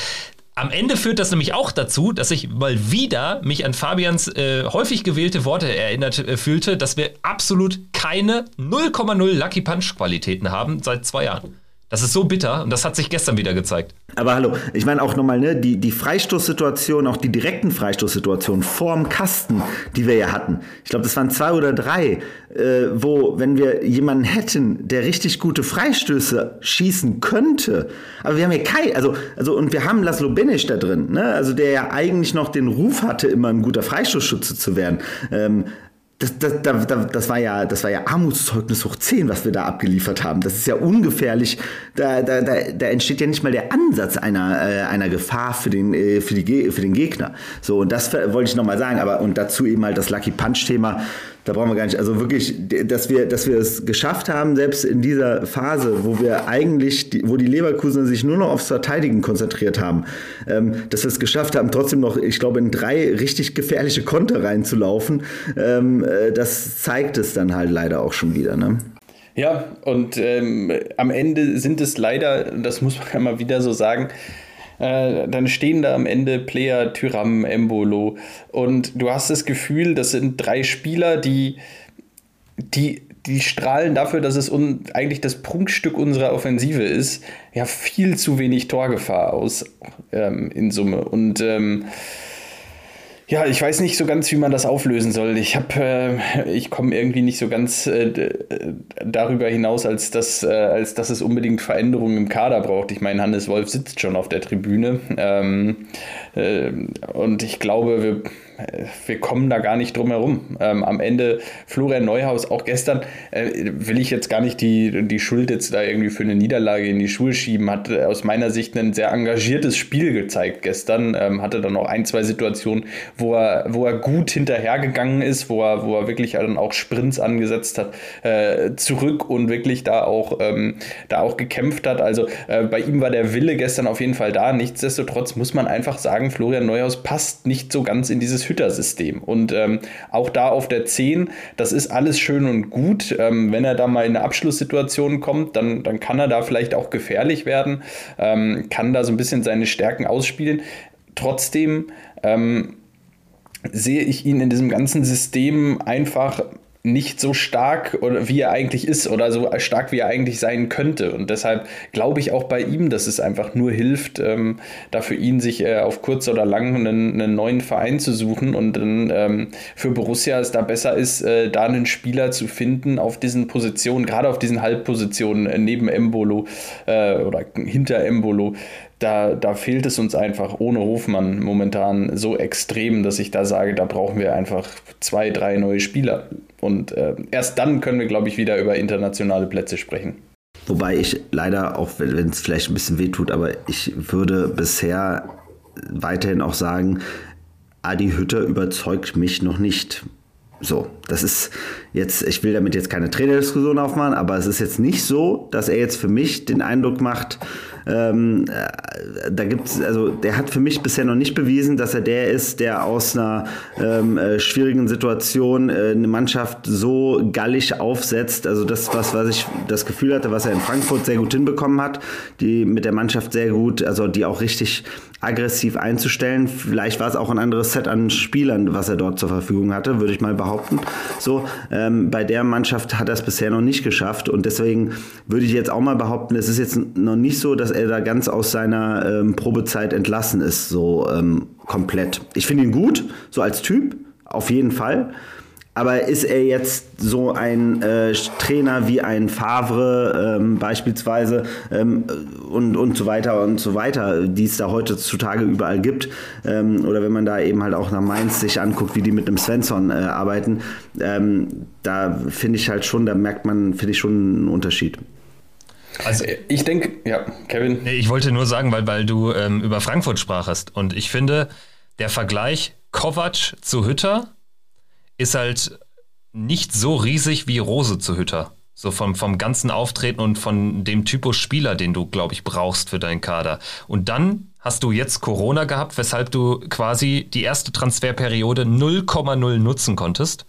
am Ende führt das nämlich auch dazu, dass ich mal wieder mich an Fabians äh, häufig gewählte Worte erinnert äh, fühlte, dass wir absolut keine 0,0 Lucky Punch Qualitäten haben seit zwei Jahren. Das ist so bitter und das hat sich gestern wieder gezeigt. Aber hallo, ich meine auch nochmal, ne, die, die Freistoßsituation, auch die direkten Freistoßsituationen vorm Kasten, die wir ja hatten. Ich glaube, das waren zwei oder drei, äh, wo, wenn wir jemanden hätten, der richtig gute Freistöße schießen könnte, aber wir haben ja kein, also, also, und wir haben Laszlo Benisch da drin, ne, also der ja eigentlich noch den Ruf hatte, immer ein guter Freistoßschütze zu werden. Ähm, das, das, das, das, war ja, das war ja Armutszeugnis hoch 10, was wir da abgeliefert haben. Das ist ja ungefährlich. Da, da, da, da entsteht ja nicht mal der Ansatz einer, äh, einer Gefahr für den, äh, für, die, für den Gegner. So, und das wollte ich nochmal sagen. Aber und dazu eben halt das Lucky Punch-Thema da brauchen wir gar nicht, also wirklich, dass wir, dass wir es geschafft haben, selbst in dieser Phase, wo wir eigentlich, die, wo die Leverkusen sich nur noch aufs Verteidigen konzentriert haben, ähm, dass wir es geschafft haben, trotzdem noch, ich glaube, in drei richtig gefährliche Konter reinzulaufen, ähm, äh, das zeigt es dann halt leider auch schon wieder. Ne? Ja, und ähm, am Ende sind es leider, das muss man <laughs> ja mal wieder so sagen, äh, dann stehen da am Ende Player, Tyram, Embolo und du hast das Gefühl, das sind drei Spieler, die, die, die strahlen dafür, dass es un eigentlich das Prunkstück unserer Offensive ist, ja viel zu wenig Torgefahr aus ähm, in Summe. Und ähm, ja, ich weiß nicht so ganz, wie man das auflösen soll. Ich habe, äh, ich komme irgendwie nicht so ganz äh, darüber hinaus, als dass, äh, als dass es unbedingt Veränderungen im Kader braucht. Ich meine, Hannes Wolf sitzt schon auf der Tribüne ähm, äh, und ich glaube, wir wir kommen da gar nicht drum herum. Ähm, am Ende Florian Neuhaus, auch gestern, äh, will ich jetzt gar nicht die, die Schuld jetzt da irgendwie für eine Niederlage in die Schuhe schieben, hat äh, aus meiner Sicht ein sehr engagiertes Spiel gezeigt gestern, ähm, hatte dann noch ein, zwei Situationen, wo er, wo er gut hinterhergegangen ist, wo er, wo er wirklich dann auch Sprints angesetzt hat, äh, zurück und wirklich da auch, ähm, da auch gekämpft hat. Also äh, bei ihm war der Wille gestern auf jeden Fall da. Nichtsdestotrotz muss man einfach sagen, Florian Neuhaus passt nicht so ganz in dieses Hütter-System. Und ähm, auch da auf der 10, das ist alles schön und gut. Ähm, wenn er da mal in eine Abschlusssituation kommt, dann, dann kann er da vielleicht auch gefährlich werden, ähm, kann da so ein bisschen seine Stärken ausspielen. Trotzdem ähm, sehe ich ihn in diesem ganzen System einfach nicht so stark oder wie er eigentlich ist oder so stark wie er eigentlich sein könnte. Und deshalb glaube ich auch bei ihm, dass es einfach nur hilft, ähm, da für ihn sich äh, auf kurz oder lang einen, einen, neuen Verein zu suchen und dann ähm, für Borussia es da besser ist, äh, da einen Spieler zu finden auf diesen Positionen, gerade auf diesen Halbpositionen äh, neben Embolo äh, oder hinter Embolo, da, da fehlt es uns einfach ohne Hofmann momentan so extrem, dass ich da sage, da brauchen wir einfach zwei, drei neue Spieler. Und äh, erst dann können wir, glaube ich, wieder über internationale Plätze sprechen. Wobei ich leider, auch wenn es vielleicht ein bisschen wehtut, aber ich würde bisher weiterhin auch sagen, Adi Hütter überzeugt mich noch nicht. So, das ist jetzt, ich will damit jetzt keine Trainerdiskussion aufmachen, aber es ist jetzt nicht so, dass er jetzt für mich den Eindruck macht, ähm, äh, da gibt's, also der hat für mich bisher noch nicht bewiesen, dass er der ist, der aus einer ähm, äh, schwierigen Situation äh, eine Mannschaft so gallig aufsetzt. Also das, was, was ich das Gefühl hatte, was er in Frankfurt sehr gut hinbekommen hat, die mit der Mannschaft sehr gut, also die auch richtig aggressiv einzustellen. Vielleicht war es auch ein anderes Set an Spielern, was er dort zur Verfügung hatte, würde ich mal behaupten. So, ähm, bei der Mannschaft hat er es bisher noch nicht geschafft und deswegen würde ich jetzt auch mal behaupten, es ist jetzt noch nicht so, dass er da ganz aus seiner ähm, Probezeit entlassen ist, so ähm, komplett. Ich finde ihn gut, so als Typ, auf jeden Fall. Aber ist er jetzt so ein äh, Trainer wie ein Favre ähm, beispielsweise ähm, und, und so weiter und so weiter, die es da heutzutage überall gibt? Ähm, oder wenn man da eben halt auch nach Mainz sich anguckt, wie die mit einem Svensson äh, arbeiten, ähm, da finde ich halt schon, da merkt man, finde ich schon einen Unterschied. Also ich denke, ja, Kevin. Ich wollte nur sagen, weil, weil du ähm, über Frankfurt sprachst und ich finde, der Vergleich Kovac zu Hütter ist halt nicht so riesig wie Rose zu Hütter. So vom, vom ganzen Auftreten und von dem Typus Spieler, den du, glaube ich, brauchst für deinen Kader. Und dann hast du jetzt Corona gehabt, weshalb du quasi die erste Transferperiode 0,0 nutzen konntest.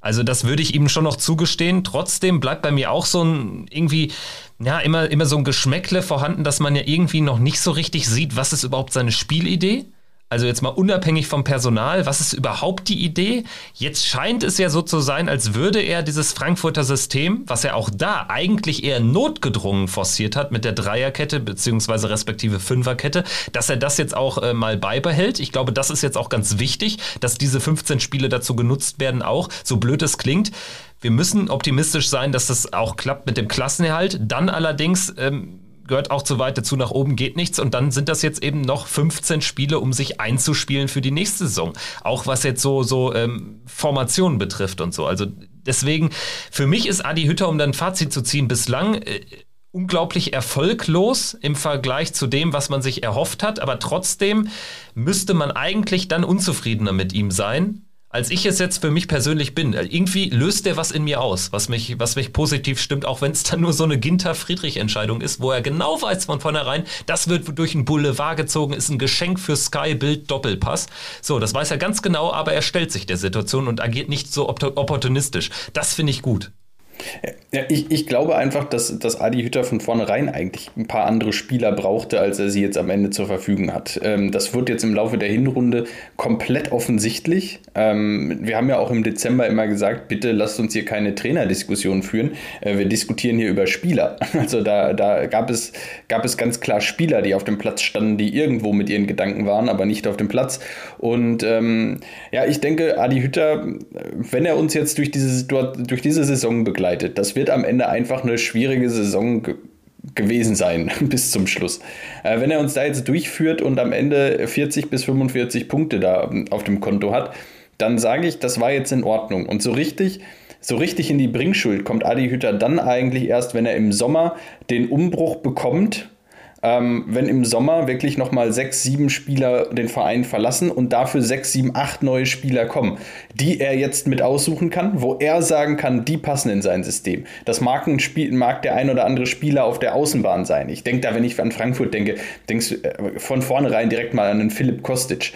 Also das würde ich ihm schon noch zugestehen. Trotzdem bleibt bei mir auch so ein irgendwie, ja, immer, immer so ein Geschmäckle vorhanden, dass man ja irgendwie noch nicht so richtig sieht, was ist überhaupt seine Spielidee. Also jetzt mal unabhängig vom Personal, was ist überhaupt die Idee? Jetzt scheint es ja so zu sein, als würde er dieses Frankfurter System, was er auch da eigentlich eher notgedrungen forciert hat mit der Dreierkette beziehungsweise respektive Fünferkette, dass er das jetzt auch äh, mal beibehält. Ich glaube, das ist jetzt auch ganz wichtig, dass diese 15 Spiele dazu genutzt werden, auch so blöd es klingt. Wir müssen optimistisch sein, dass das auch klappt mit dem Klassenerhalt. Dann allerdings ähm, gehört auch zu weit dazu, nach oben geht nichts. Und dann sind das jetzt eben noch 15 Spiele, um sich einzuspielen für die nächste Saison. Auch was jetzt so, so ähm, Formationen betrifft und so. Also deswegen, für mich ist Adi Hütter, um dann ein Fazit zu ziehen, bislang äh, unglaublich erfolglos im Vergleich zu dem, was man sich erhofft hat. Aber trotzdem müsste man eigentlich dann unzufriedener mit ihm sein als ich es jetzt für mich persönlich bin. Irgendwie löst der was in mir aus, was mich, was mich positiv stimmt, auch wenn es dann nur so eine Ginter-Friedrich-Entscheidung ist, wo er genau weiß von vornherein, das wird durch einen Boulevard gezogen, ist ein Geschenk für Sky Bild Doppelpass. So, das weiß er ganz genau, aber er stellt sich der Situation und agiert nicht so opportunistisch. Das finde ich gut. Ja, ich, ich glaube einfach, dass, dass Adi Hütter von vornherein eigentlich ein paar andere Spieler brauchte, als er sie jetzt am Ende zur Verfügung hat. Ähm, das wird jetzt im Laufe der Hinrunde komplett offensichtlich. Ähm, wir haben ja auch im Dezember immer gesagt, bitte lasst uns hier keine Trainerdiskussion führen. Äh, wir diskutieren hier über Spieler. <laughs> Also da, da gab, es, gab es ganz klar Spieler, die auf dem Platz standen, die irgendwo mit ihren Gedanken waren, aber nicht auf dem Platz. Und ähm, ja, ich denke, Adi Hütter, wenn er uns jetzt durch diese, durch diese Saison begleitet, das wird am Ende einfach eine schwierige Saison gewesen sein <laughs> bis zum Schluss. Äh, wenn er uns da jetzt durchführt und am Ende 40 bis 45 Punkte da ähm, auf dem Konto hat, dann sage ich, das war jetzt in Ordnung. Und so richtig, so richtig in die Bringschuld kommt Adi Hütter dann eigentlich erst, wenn er im Sommer den Umbruch bekommt ähm, wenn im Sommer wirklich nochmal sechs, sieben Spieler den Verein verlassen und dafür sechs, sieben, acht neue Spieler kommen, die er jetzt mit aussuchen kann, wo er sagen kann, die passen in sein System. Das mag, ein Spiel, mag der ein oder andere Spieler auf der Außenbahn sein. Ich denke da, wenn ich an Frankfurt denke, denkst du äh, von vornherein direkt mal an einen Philipp Kostic.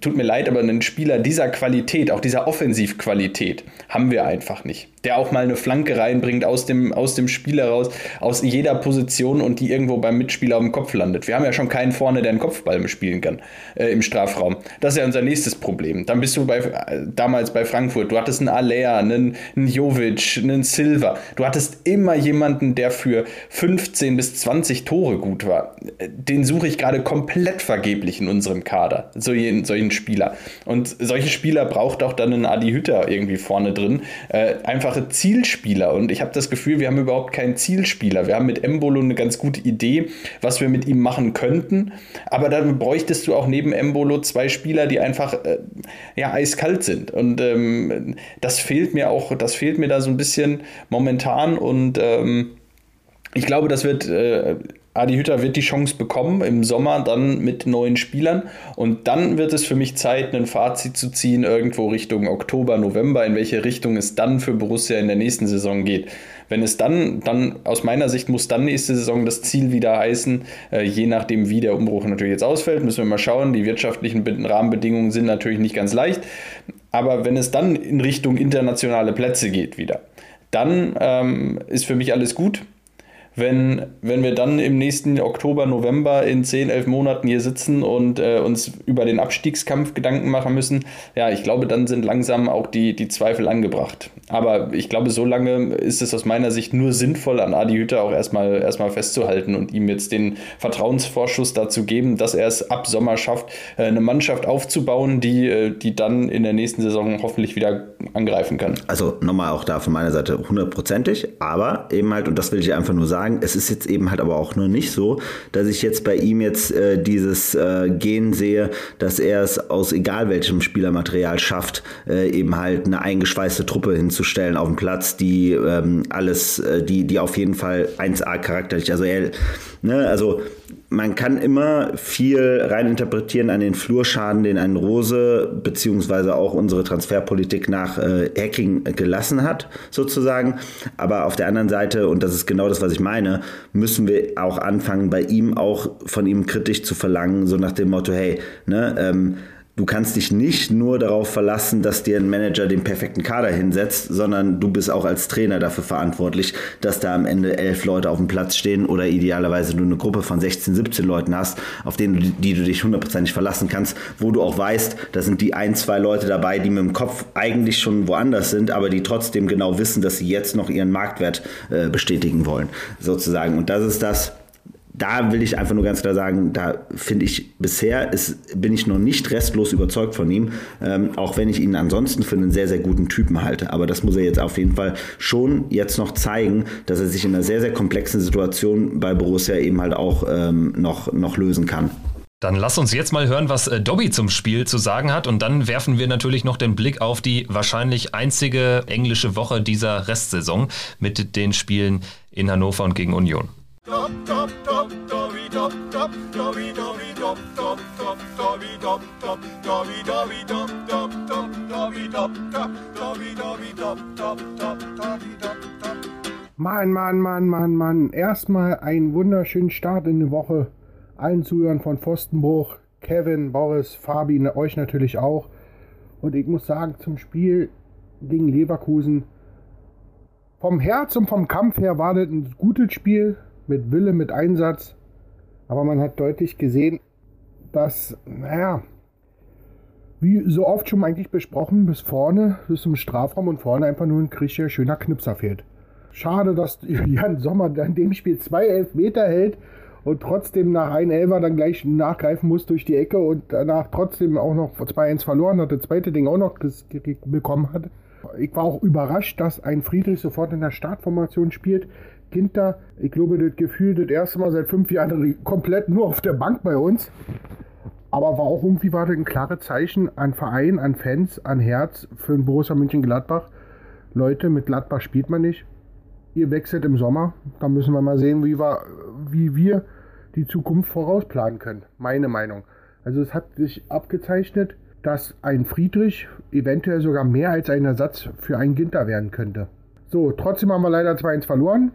Tut mir leid, aber einen Spieler dieser Qualität, auch dieser Offensivqualität, haben wir einfach nicht. Der auch mal eine Flanke reinbringt aus dem, aus dem Spiel heraus, aus jeder Position und die irgendwo beim Mitspieler auf dem Kopf landet. Wir haben ja schon keinen vorne, der einen Kopfball spielen kann äh, im Strafraum. Das ist ja unser nächstes Problem. Dann bist du bei, äh, damals bei Frankfurt. Du hattest einen Alea, einen, einen Jovic, einen Silva. Du hattest immer jemanden, der für 15 bis 20 Tore gut war. Den suche ich gerade komplett vergeblich in unserem Kader. So jeden, solchen Spieler. Und solche Spieler braucht auch dann einen Adi Hütter irgendwie vorne drin. Äh, einfache Zielspieler. Und ich habe das Gefühl, wir haben überhaupt keinen Zielspieler. Wir haben mit Embolo eine ganz gute Idee, was wir mit ihm machen könnten. Aber dann bräuchtest du auch neben Embolo zwei Spieler, die einfach äh, ja, eiskalt sind. Und ähm, das fehlt mir auch, das fehlt mir da so ein bisschen momentan. Und ähm, ich glaube, das wird äh, Adi Hütter wird die Chance bekommen im Sommer dann mit neuen Spielern und dann wird es für mich Zeit, ein Fazit zu ziehen irgendwo Richtung Oktober, November, in welche Richtung es dann für Borussia in der nächsten Saison geht. Wenn es dann, dann aus meiner Sicht muss dann nächste Saison das Ziel wieder heißen, äh, je nachdem wie der Umbruch natürlich jetzt ausfällt, müssen wir mal schauen. Die wirtschaftlichen Rahmenbedingungen sind natürlich nicht ganz leicht, aber wenn es dann in Richtung internationale Plätze geht wieder, dann ähm, ist für mich alles gut wenn, wenn wir dann im nächsten Oktober, November in 10, 11 Monaten hier sitzen und äh, uns über den Abstiegskampf Gedanken machen müssen, ja, ich glaube, dann sind langsam auch die, die Zweifel angebracht. Aber ich glaube, so lange ist es aus meiner Sicht nur sinnvoll, an Adi Hütter auch erstmal, erstmal festzuhalten und ihm jetzt den Vertrauensvorschuss dazu geben, dass er es ab Sommer schafft, äh, eine Mannschaft aufzubauen, die, äh, die dann in der nächsten Saison hoffentlich wieder angreifen kann. Also nochmal auch da von meiner Seite hundertprozentig, aber eben halt, und das will ich einfach nur sagen, sagen, es ist jetzt eben halt aber auch nur nicht so, dass ich jetzt bei ihm jetzt äh, dieses äh, Gen sehe, dass er es aus egal welchem Spielermaterial schafft, äh, eben halt eine eingeschweißte Truppe hinzustellen auf dem Platz, die ähm, alles, äh, die, die auf jeden Fall 1A charakterlich, also er, ne, also man kann immer viel reininterpretieren an den Flurschaden, den ein Rose beziehungsweise auch unsere Transferpolitik nach äh, Hacking gelassen hat, sozusagen. Aber auf der anderen Seite, und das ist genau das, was ich meine, müssen wir auch anfangen, bei ihm auch von ihm kritisch zu verlangen, so nach dem Motto, hey, ne, ähm, du kannst dich nicht nur darauf verlassen, dass dir ein Manager den perfekten Kader hinsetzt, sondern du bist auch als Trainer dafür verantwortlich, dass da am Ende elf Leute auf dem Platz stehen oder idealerweise du eine Gruppe von 16, 17 Leuten hast, auf denen die du dich hundertprozentig verlassen kannst, wo du auch weißt, da sind die ein, zwei Leute dabei, die mit dem Kopf eigentlich schon woanders sind, aber die trotzdem genau wissen, dass sie jetzt noch ihren Marktwert äh, bestätigen wollen, sozusagen. Und das ist das, da will ich einfach nur ganz klar sagen, da finde ich bisher ist, bin ich noch nicht restlos überzeugt von ihm, ähm, auch wenn ich ihn ansonsten für einen sehr, sehr guten Typen halte. Aber das muss er jetzt auf jeden Fall schon jetzt noch zeigen, dass er sich in einer sehr, sehr komplexen Situation bei Borussia eben halt auch ähm, noch, noch lösen kann. Dann lass uns jetzt mal hören, was äh, Dobby zum Spiel zu sagen hat und dann werfen wir natürlich noch den Blick auf die wahrscheinlich einzige englische Woche dieser Restsaison mit den Spielen in Hannover und gegen Union. Mann, Mann, Mann, Mann, Mann. Erstmal einen wunderschönen Start in die Woche. Allen Zuhörern von Pfostenbruch, Kevin, Boris, Fabi, euch natürlich auch. Und ich muss sagen, zum Spiel gegen Leverkusen, vom Herz und vom Kampf her war das ein gutes Spiel mit Wille, mit Einsatz. Aber man hat deutlich gesehen, dass, naja, wie so oft schon eigentlich besprochen, bis vorne, bis zum Strafraum und vorne einfach nur ein richtiger schöner Knipser fehlt. Schade, dass <laughs> Jan Sommer in dem Spiel zwei Elfmeter hält und trotzdem nach einem Elfer dann gleich nachgreifen muss durch die Ecke und danach trotzdem auch noch 2-1 verloren hat, das zweite Ding auch noch bekommen hat. Ich war auch überrascht, dass ein Friedrich sofort in der Startformation spielt. Ginter, ich glaube, das Gefühl, das erste Mal seit fünf Jahren komplett nur auf der Bank bei uns. Aber war auch irgendwie war das ein klares Zeichen an Verein, an Fans, an Herz für den Borussia Mönchengladbach. Leute, mit Gladbach spielt man nicht. Ihr wechselt im Sommer. Da müssen wir mal sehen, wie wir, wie wir die Zukunft vorausplanen können. Meine Meinung. Also es hat sich abgezeichnet, dass ein Friedrich eventuell sogar mehr als ein Ersatz für einen Ginter werden könnte. So, trotzdem haben wir leider 2-1 verloren.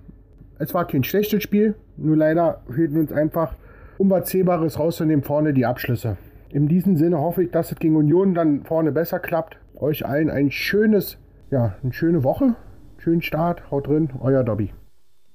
Es war kein schlechtes Spiel, nur leider fehlten uns einfach Unüberzählbares rauszunehmen vorne die Abschlüsse. In diesem Sinne hoffe ich, dass es gegen Union dann vorne besser klappt. Euch allen ein schönes, ja, eine schöne Woche, schönen Start, haut drin, euer Dobby.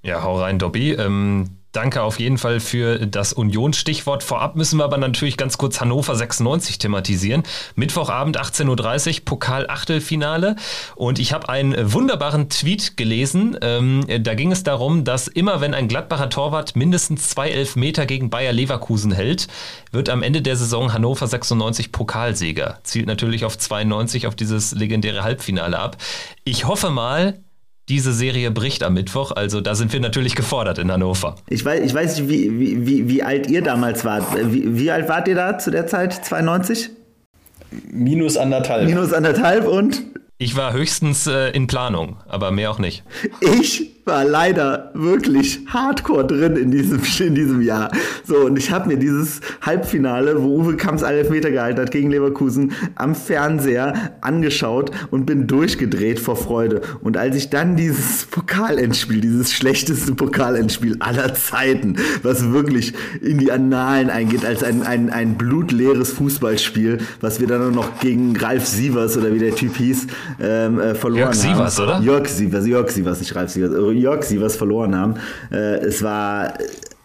Ja, hau rein, Dobby. Ähm, Danke auf jeden Fall für das Union-Stichwort. Vorab müssen wir aber natürlich ganz kurz Hannover 96 thematisieren. Mittwochabend 18.30 Uhr, Pokal-Achtelfinale. Und ich habe einen wunderbaren Tweet gelesen. Ähm, da ging es darum, dass immer wenn ein Gladbacher Torwart mindestens zwei Elfmeter gegen Bayer Leverkusen hält, wird am Ende der Saison Hannover 96 Pokalsieger. Zielt natürlich auf 92 auf dieses legendäre Halbfinale ab. Ich hoffe mal, diese Serie bricht am Mittwoch. Also da sind wir natürlich gefordert in Hannover. Ich weiß, ich weiß nicht, wie, wie, wie alt ihr damals wart. Wie, wie alt wart ihr da zu der Zeit? 92? Minus anderthalb. Minus anderthalb und? Ich war höchstens äh, in Planung, aber mehr auch nicht. Ich war leider wirklich hardcore drin in diesem, <laughs> in diesem Jahr. So, und ich habe mir dieses Halbfinale, wo Uwe Kamps Elfmeter gehalten hat gegen Leverkusen, am Fernseher angeschaut und bin durchgedreht vor Freude. Und als ich dann dieses Pokalendspiel, dieses schlechteste Pokalendspiel aller Zeiten, was wirklich in die Annalen eingeht, als ein, ein, ein blutleeres Fußballspiel, was wir dann noch gegen Ralf Sievers oder wie der Typ hieß, ähm, äh, verloren Jörg haben. Sievers, oder? Jörg Sievers, Jörg Sievers, nicht Ralf Sievers. Jörg Sievers verloren haben. Äh, es war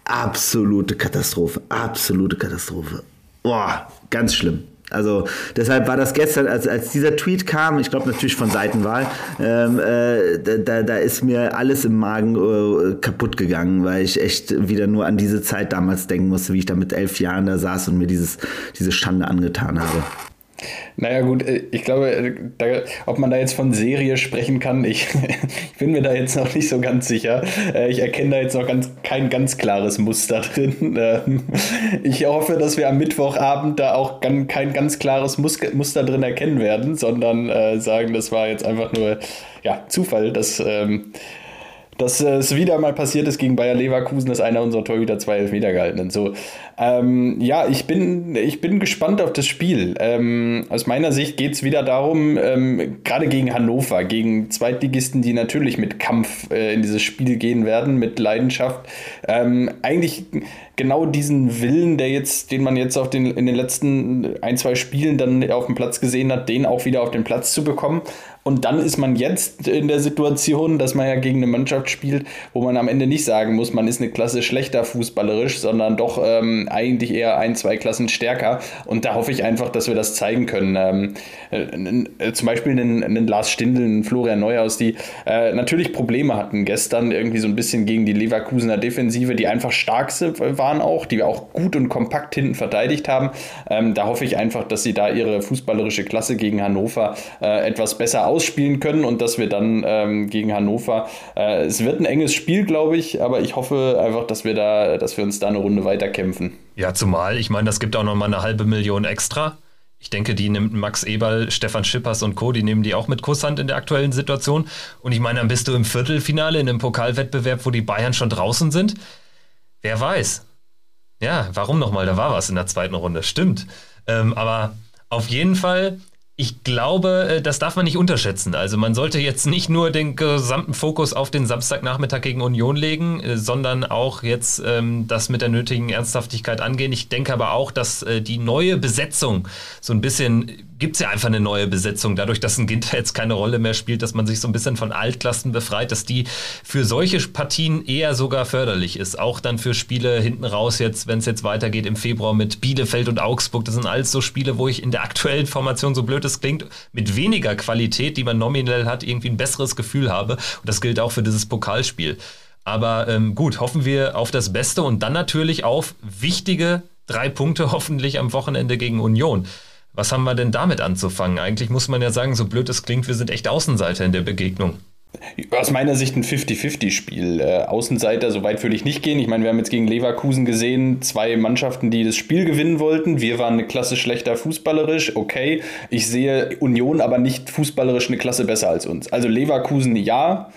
absolute Katastrophe. Absolute Katastrophe. Boah, ganz schlimm. Also deshalb war das gestern, als, als dieser Tweet kam, ich glaube natürlich von Seitenwahl, ähm, äh, da, da ist mir alles im Magen äh, kaputt gegangen, weil ich echt wieder nur an diese Zeit damals denken musste, wie ich da mit elf Jahren da saß und mir dieses, diese Schande angetan habe. Naja gut, äh, ich glaube, äh, da, ob man da jetzt von Serie sprechen kann, ich, <laughs> ich, bin mir da jetzt noch nicht so ganz sicher. Äh, ich erkenne da jetzt noch ganz, kein ganz klares Muster drin. <laughs> Ähm, ich hoffe, dass wir am Mittwochabend da auch kein ganz klares Muster drin erkennen werden, sondern sagen, das war jetzt einfach nur ja, Zufall, dass, ähm, dass es wieder mal passiert ist gegen Bayer Leverkusen, dass einer unserer Torhüter zwei Elfmeter gehalten hat. So, ähm, ja, ich bin, ich bin gespannt auf das Spiel. Ähm, aus meiner Sicht geht es wieder darum, ähm, gerade gegen Hannover, gegen Zweitligisten, die natürlich mit Kampf äh, in dieses Spiel gehen werden, mit Leidenschaft. Ähm, eigentlich genau diesen Willen, der jetzt, den man jetzt auf den, in den letzten ein, zwei Spielen dann auf dem Platz gesehen hat, den auch wieder auf den Platz zu bekommen. Und dann ist man jetzt in der Situation, dass man ja gegen eine Mannschaft spielt, wo man am Ende nicht sagen muss, man ist eine Klasse schlechter fußballerisch, sondern doch ähm, eigentlich eher ein, zwei Klassen stärker. Und da hoffe ich einfach, dass wir das zeigen können. Ähm, äh, äh, zum Beispiel einen, einen Lars Stindl, einen Florian Neuhaus, die äh, natürlich Probleme hatten gestern irgendwie so ein bisschen gegen die Leverkusener Defensive, die einfach stark waren auch, die wir auch gut und kompakt hinten verteidigt haben. Ähm, da hoffe ich einfach, dass sie da ihre fußballerische Klasse gegen Hannover äh, etwas besser ausspielen können und dass wir dann ähm, gegen Hannover, äh, es wird ein enges Spiel, glaube ich, aber ich hoffe einfach, dass wir da, dass wir uns da eine Runde weiterkämpfen. Ja, zumal, ich meine, das gibt auch nochmal eine halbe Million extra. Ich denke, die nimmt Max Eberl, Stefan Schippers und Co., die nehmen die auch mit Kusshand in der aktuellen Situation. Und ich meine, dann bist du im Viertelfinale in einem Pokalwettbewerb, wo die Bayern schon draußen sind. Wer weiß. Ja, warum nochmal? Da war was in der zweiten Runde. Stimmt. Ähm, aber auf jeden Fall ich glaube, äh, das darf man nicht unterschätzen. Also man sollte jetzt nicht nur den gesamten Fokus auf den Samstagnachmittag gegen Union legen, äh, sondern auch jetzt ähm, das mit der nötigen Ernsthaftigkeit angehen. Ich denke aber auch, dass äh, die neue Besetzung so ein bisschen gibt es ja einfach eine neue Besetzung. Dadurch, dass ein Ginter jetzt keine Rolle mehr spielt, dass man sich so ein bisschen von Altklassen befreit, dass die für solche Partien eher sogar förderlich ist. Auch dann für Spiele hinten raus jetzt, wenn es jetzt weitergeht im Februar mit Bielefeld und Augsburg. Das sind alles so Spiele, wo ich in der aktuellen Formation, so blöd es klingt, mit weniger Qualität, die man nominell hat, irgendwie ein besseres Gefühl habe. Und das gilt auch für dieses Pokalspiel. Aber ähm, gut, hoffen wir auf das Beste und dann natürlich auf wichtige drei Punkte hoffentlich am Wochenende gegen Union. Was haben wir denn damit anzufangen? Eigentlich muss man ja sagen, so blöd es klingt, wir sind echt Außenseiter in der Begegnung. Aus meiner Sicht ein 50-50-Spiel. Äh, Außenseiter, so weit würde ich nicht gehen. Ich meine, wir haben jetzt gegen Leverkusen gesehen, zwei Mannschaften, die das Spiel gewinnen wollten. Wir waren eine Klasse schlechter fußballerisch, okay. Ich sehe Union aber nicht fußballerisch eine Klasse besser als uns. Also Leverkusen ja,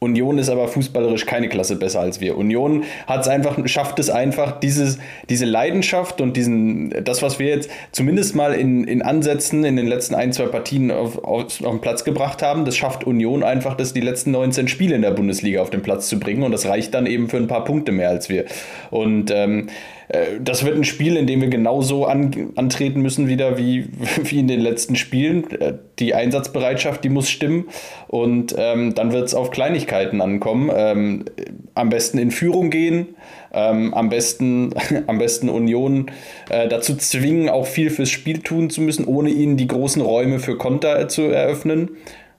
Union ist aber fußballerisch keine Klasse besser als wir. Union hat es einfach, schafft es einfach, dieses, diese Leidenschaft und diesen, das, was wir jetzt zumindest mal in, in Ansätzen in den letzten ein, zwei Partien auf, auf, auf den Platz gebracht haben, das schafft Union einfach, das die letzten 19 Spiele in der Bundesliga auf den Platz zu bringen und das reicht dann eben für ein paar Punkte mehr als wir. Und ähm, äh, das wird ein Spiel, in dem wir genauso an, antreten müssen wieder wie, <laughs> wie in den letzten Spielen. Äh, die Einsatzbereitschaft, die muss stimmen und ähm, dann wird es auf Kleinigkeiten ankommen. Ähm, am besten in Führung gehen, ähm, am, besten, <laughs> am besten Union äh, dazu zwingen, auch viel fürs Spiel tun zu müssen, ohne ihnen die großen Räume für Konter zu eröffnen.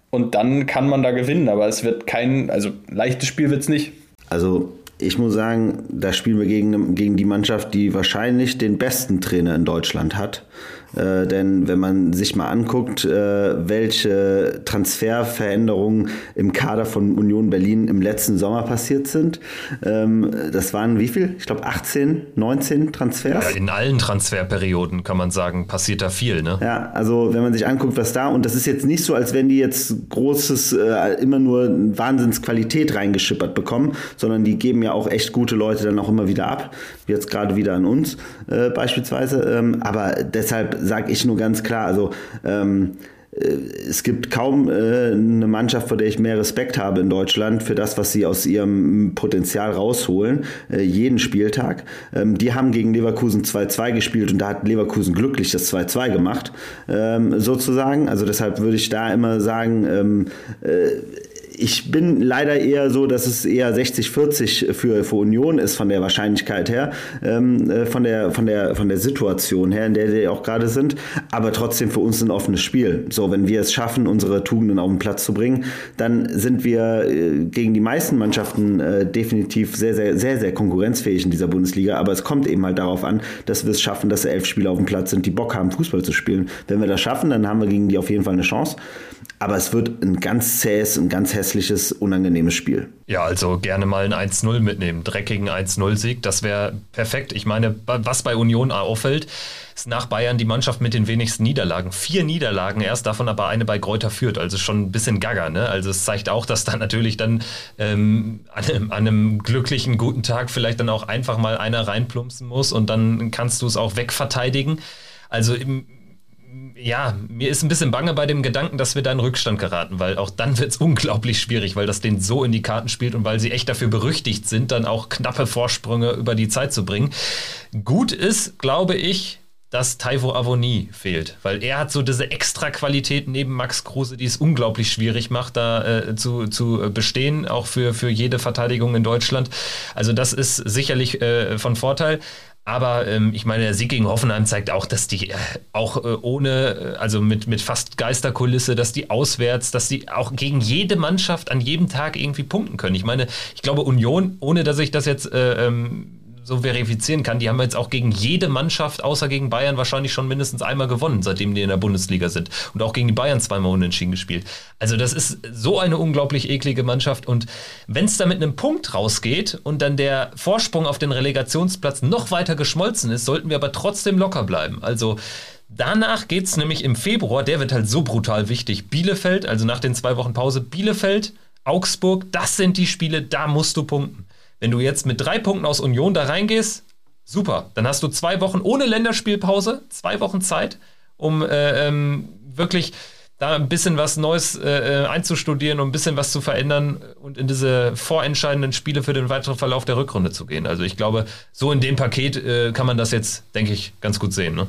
Und dann kann man da gewinnen, aber es wird kein, also leichtes Spiel wird es nicht. Also ich muss sagen, da spielen wir gegen, gegen die Mannschaft, die wahrscheinlich den besten Trainer in Deutschland hat. Äh, denn wenn man sich mal anguckt, äh, welche Transferveränderungen im Kader von Union Berlin im letzten Sommer passiert sind, ähm, das waren wie viel? Ich glaube 18, 19 Transfers. Ja, in allen Transferperioden kann man sagen, passiert da viel. Ne? Ja, also wenn man sich anguckt, was da, und das ist jetzt nicht so, als wenn die jetzt großes, äh, immer nur Wahnsinnsqualität reingeschippert bekommen, sondern die geben ja auch echt gute Leute dann auch immer wieder ab, jetzt gerade wieder an uns äh, beispielsweise. Ähm, aber deshalb sage ich nur ganz klar, also ähm, äh, es gibt kaum äh, eine Mannschaft, vor der ich mehr Respekt habe in Deutschland für das, was sie aus ihrem Potenzial rausholen, äh, jeden Spieltag. Ähm, die haben gegen Leverkusen 2-2 gespielt und da hat Leverkusen glücklich das 2-2 gemacht, ähm, sozusagen. Also deshalb würde ich da immer sagen, ähm, äh, ich bin leider eher so, dass es eher 60-40 für, für Union ist von der Wahrscheinlichkeit her, ähm, äh, von, der, von, der, von der Situation her, in der wir auch gerade sind. Aber trotzdem für uns ein offenes Spiel. So, wenn wir es schaffen, unsere Tugenden auf den Platz zu bringen, dann sind wir äh, gegen die meisten Mannschaften äh, definitiv sehr, sehr, sehr, sehr konkurrenzfähig in dieser Bundesliga. Aber es kommt eben halt darauf an, dass wir es schaffen, dass elf Spieler auf dem Platz sind, die Bock haben, Fußball zu spielen. Wenn wir das schaffen, dann haben wir gegen die auf jeden Fall eine Chance. Aber es wird ein ganz zähes, ein ganz hässliches hässliches, unangenehmes Spiel. Ja, also gerne mal ein 1-0 mitnehmen. Dreckigen 1-0-Sieg, das wäre perfekt. Ich meine, was bei Union auffällt, ist nach Bayern die Mannschaft mit den wenigsten Niederlagen. Vier Niederlagen erst, davon aber eine bei Gräuter führt. Also schon ein bisschen Gagger. Ne? Also es zeigt auch, dass da natürlich dann ähm, an, einem, an, einem, glücklichen, guten Tag vielleicht dann auch einfach mal einer reinplumpsen muss und dann kannst du es auch wegverteidigen. Also im, ja, mir ist ein bisschen bange bei dem Gedanken, dass wir da in Rückstand geraten, weil auch dann wird es <laughs> unglaublich schwierig, weil das denen so in die Karten spielt und weil sie echt dafür berüchtigt sind, dann auch knappe Vorsprünge über die Zeit zu bringen. Gut ist, glaube ich, dass Taivo Avoni fehlt, weil er hat so diese extra Qualität neben Max Kruse, die es unglaublich schwierig macht, da äh, zu, zu bestehen, auch für, für jede Verteidigung in Deutschland. Also das ist sicherlich äh, von Vorteil. Aber ähm, ich meine, der Sieg gegen Hoffenheim zeigt auch, dass die äh, auch äh, ohne, äh, also mit, mit fast Geisterkulisse, dass die auswärts, dass die auch gegen jede Mannschaft an jedem Tag irgendwie punkten können. Ich meine, ich glaube, Union, ohne dass ich das jetzt äh, ähm, so verifizieren kann, die haben jetzt auch gegen jede Mannschaft außer gegen Bayern wahrscheinlich schon mindestens einmal gewonnen, seitdem die in der Bundesliga sind. Und auch gegen die Bayern zweimal unentschieden gespielt. Also das ist so eine unglaublich eklige Mannschaft. Und wenn es da mit einem Punkt rausgeht und dann der Vorsprung auf den Relegationsplatz noch weiter geschmolzen ist, sollten wir aber trotzdem locker bleiben. Also Danach geht es nämlich im Februar, der wird halt so brutal wichtig. Bielefeld, also nach den zwei Wochen Pause, Bielefeld, Augsburg, das sind die Spiele, da musst du punkten. Wenn du jetzt mit drei Punkten aus Union da reingehst, super. Dann hast du zwei Wochen ohne Länderspielpause, zwei Wochen Zeit, um äh, ähm, wirklich da ein bisschen was Neues äh, einzustudieren und ein bisschen was zu verändern und in diese vorentscheidenden Spiele für den weiteren Verlauf der Rückrunde zu gehen. Also ich glaube, so in dem Paket äh, kann man das jetzt, denke ich, ganz gut sehen. Ne?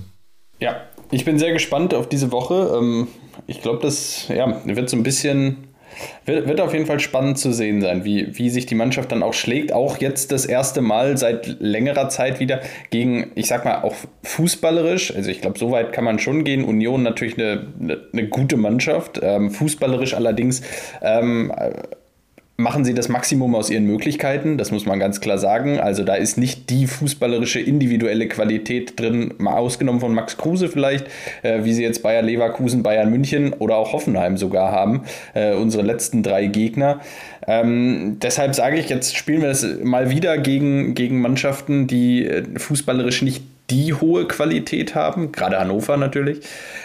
Ja, ich bin sehr gespannt auf diese Woche. Ähm, ich glaube, das ja, wird so ein bisschen wird, wird auf jeden Fall spannend zu sehen sein, wie, wie sich die Mannschaft dann auch schlägt. Auch jetzt das erste Mal seit längerer Zeit wieder gegen, ich sag mal, auch fußballerisch. Also ich glaube, so weit kann man schon gehen. Union natürlich eine, eine, eine gute Mannschaft. Ähm, fußballerisch allerdings ähm, machen sie das Maximum aus ihren Möglichkeiten, das muss man ganz klar sagen. Also da ist nicht die fußballerische individuelle Qualität drin, mal ausgenommen von Max Kruse vielleicht, äh, wie sie jetzt Bayer Leverkusen, Bayern München oder auch Hoffenheim sogar haben, äh, unsere letzten drei Gegner. Ähm, deshalb sage ich, jetzt spielen wir das mal wieder gegen, gegen Mannschaften, die äh, fußballerisch nicht die hohe Qualität haben, gerade Hannover natürlich.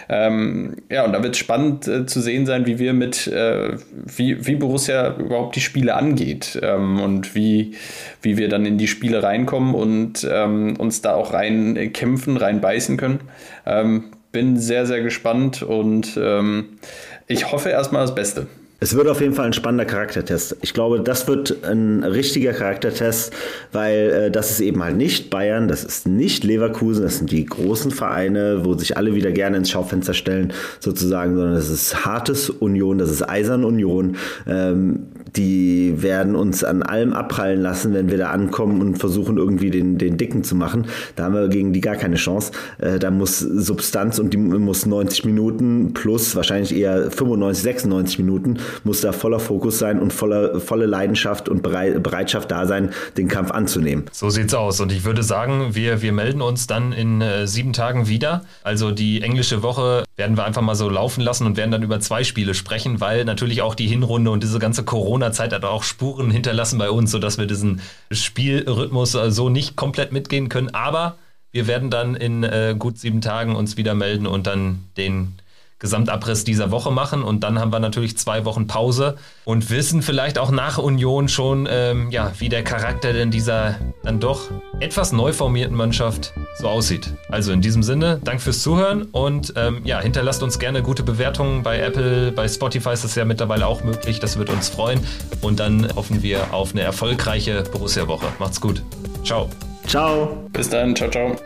Ähm, ja, und da wird es spannend äh, zu sehen sein, wie wir mit, äh, wie, wie Borussia überhaupt die Spiele angeht ähm, und wie, wie wir dann in die Spiele reinkommen und ähm, uns da auch rein kämpfen, rein beißen können. Ähm, bin sehr, sehr gespannt und ähm, ich hoffe erstmal das Beste. Es wird auf jeden Fall ein spannender Charaktertest. Ich glaube, das wird ein richtiger Charaktertest, weil äh, das ist eben halt nicht Bayern, das ist nicht Leverkusen, das sind die großen Vereine, wo sich alle wieder gerne ins Schaufenster stellen, sozusagen, sondern das ist hartes Union, das ist eisern Union. Ähm, die werden uns an allem abprallen lassen, wenn wir da ankommen und versuchen irgendwie den, den Dicken zu machen. Da haben wir gegen die gar keine Chance. Äh, da muss Substanz und die muss 90 Minuten plus wahrscheinlich eher 95, 96 Minuten muss da voller Fokus sein und voller, volle Leidenschaft und Bereitschaft da sein, den Kampf anzunehmen. So sieht's aus. Und ich würde sagen, wir, wir melden uns dann in äh, sieben Tagen wieder. Also die englische Woche werden wir einfach mal so laufen lassen und werden dann über zwei Spiele sprechen, weil natürlich auch die Hinrunde und diese ganze Corona-Zeit hat auch Spuren hinterlassen bei uns, sodass wir diesen Spielrhythmus äh, so nicht komplett mitgehen können. Aber wir werden dann in äh, gut sieben Tagen uns wieder melden und dann den Gesamtabriss dieser Woche machen und dann haben wir natürlich zwei Wochen Pause und wissen vielleicht auch nach Union schon, ähm, ja, wie der Charakter denn dieser dann doch etwas neu formierten Mannschaft so aussieht. Also in diesem Sinne, Dank fürs Zuhören und ähm, ja, hinterlasst uns gerne gute Bewertungen bei Apple, bei Spotify ist das ja mittlerweile auch möglich, das wird uns freuen und dann hoffen wir auf eine erfolgreiche Borussia-Woche. Macht's gut. Ciao. Ciao. Bis dann. Ciao, ciao.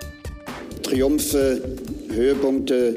Triumphe, Höhepunkte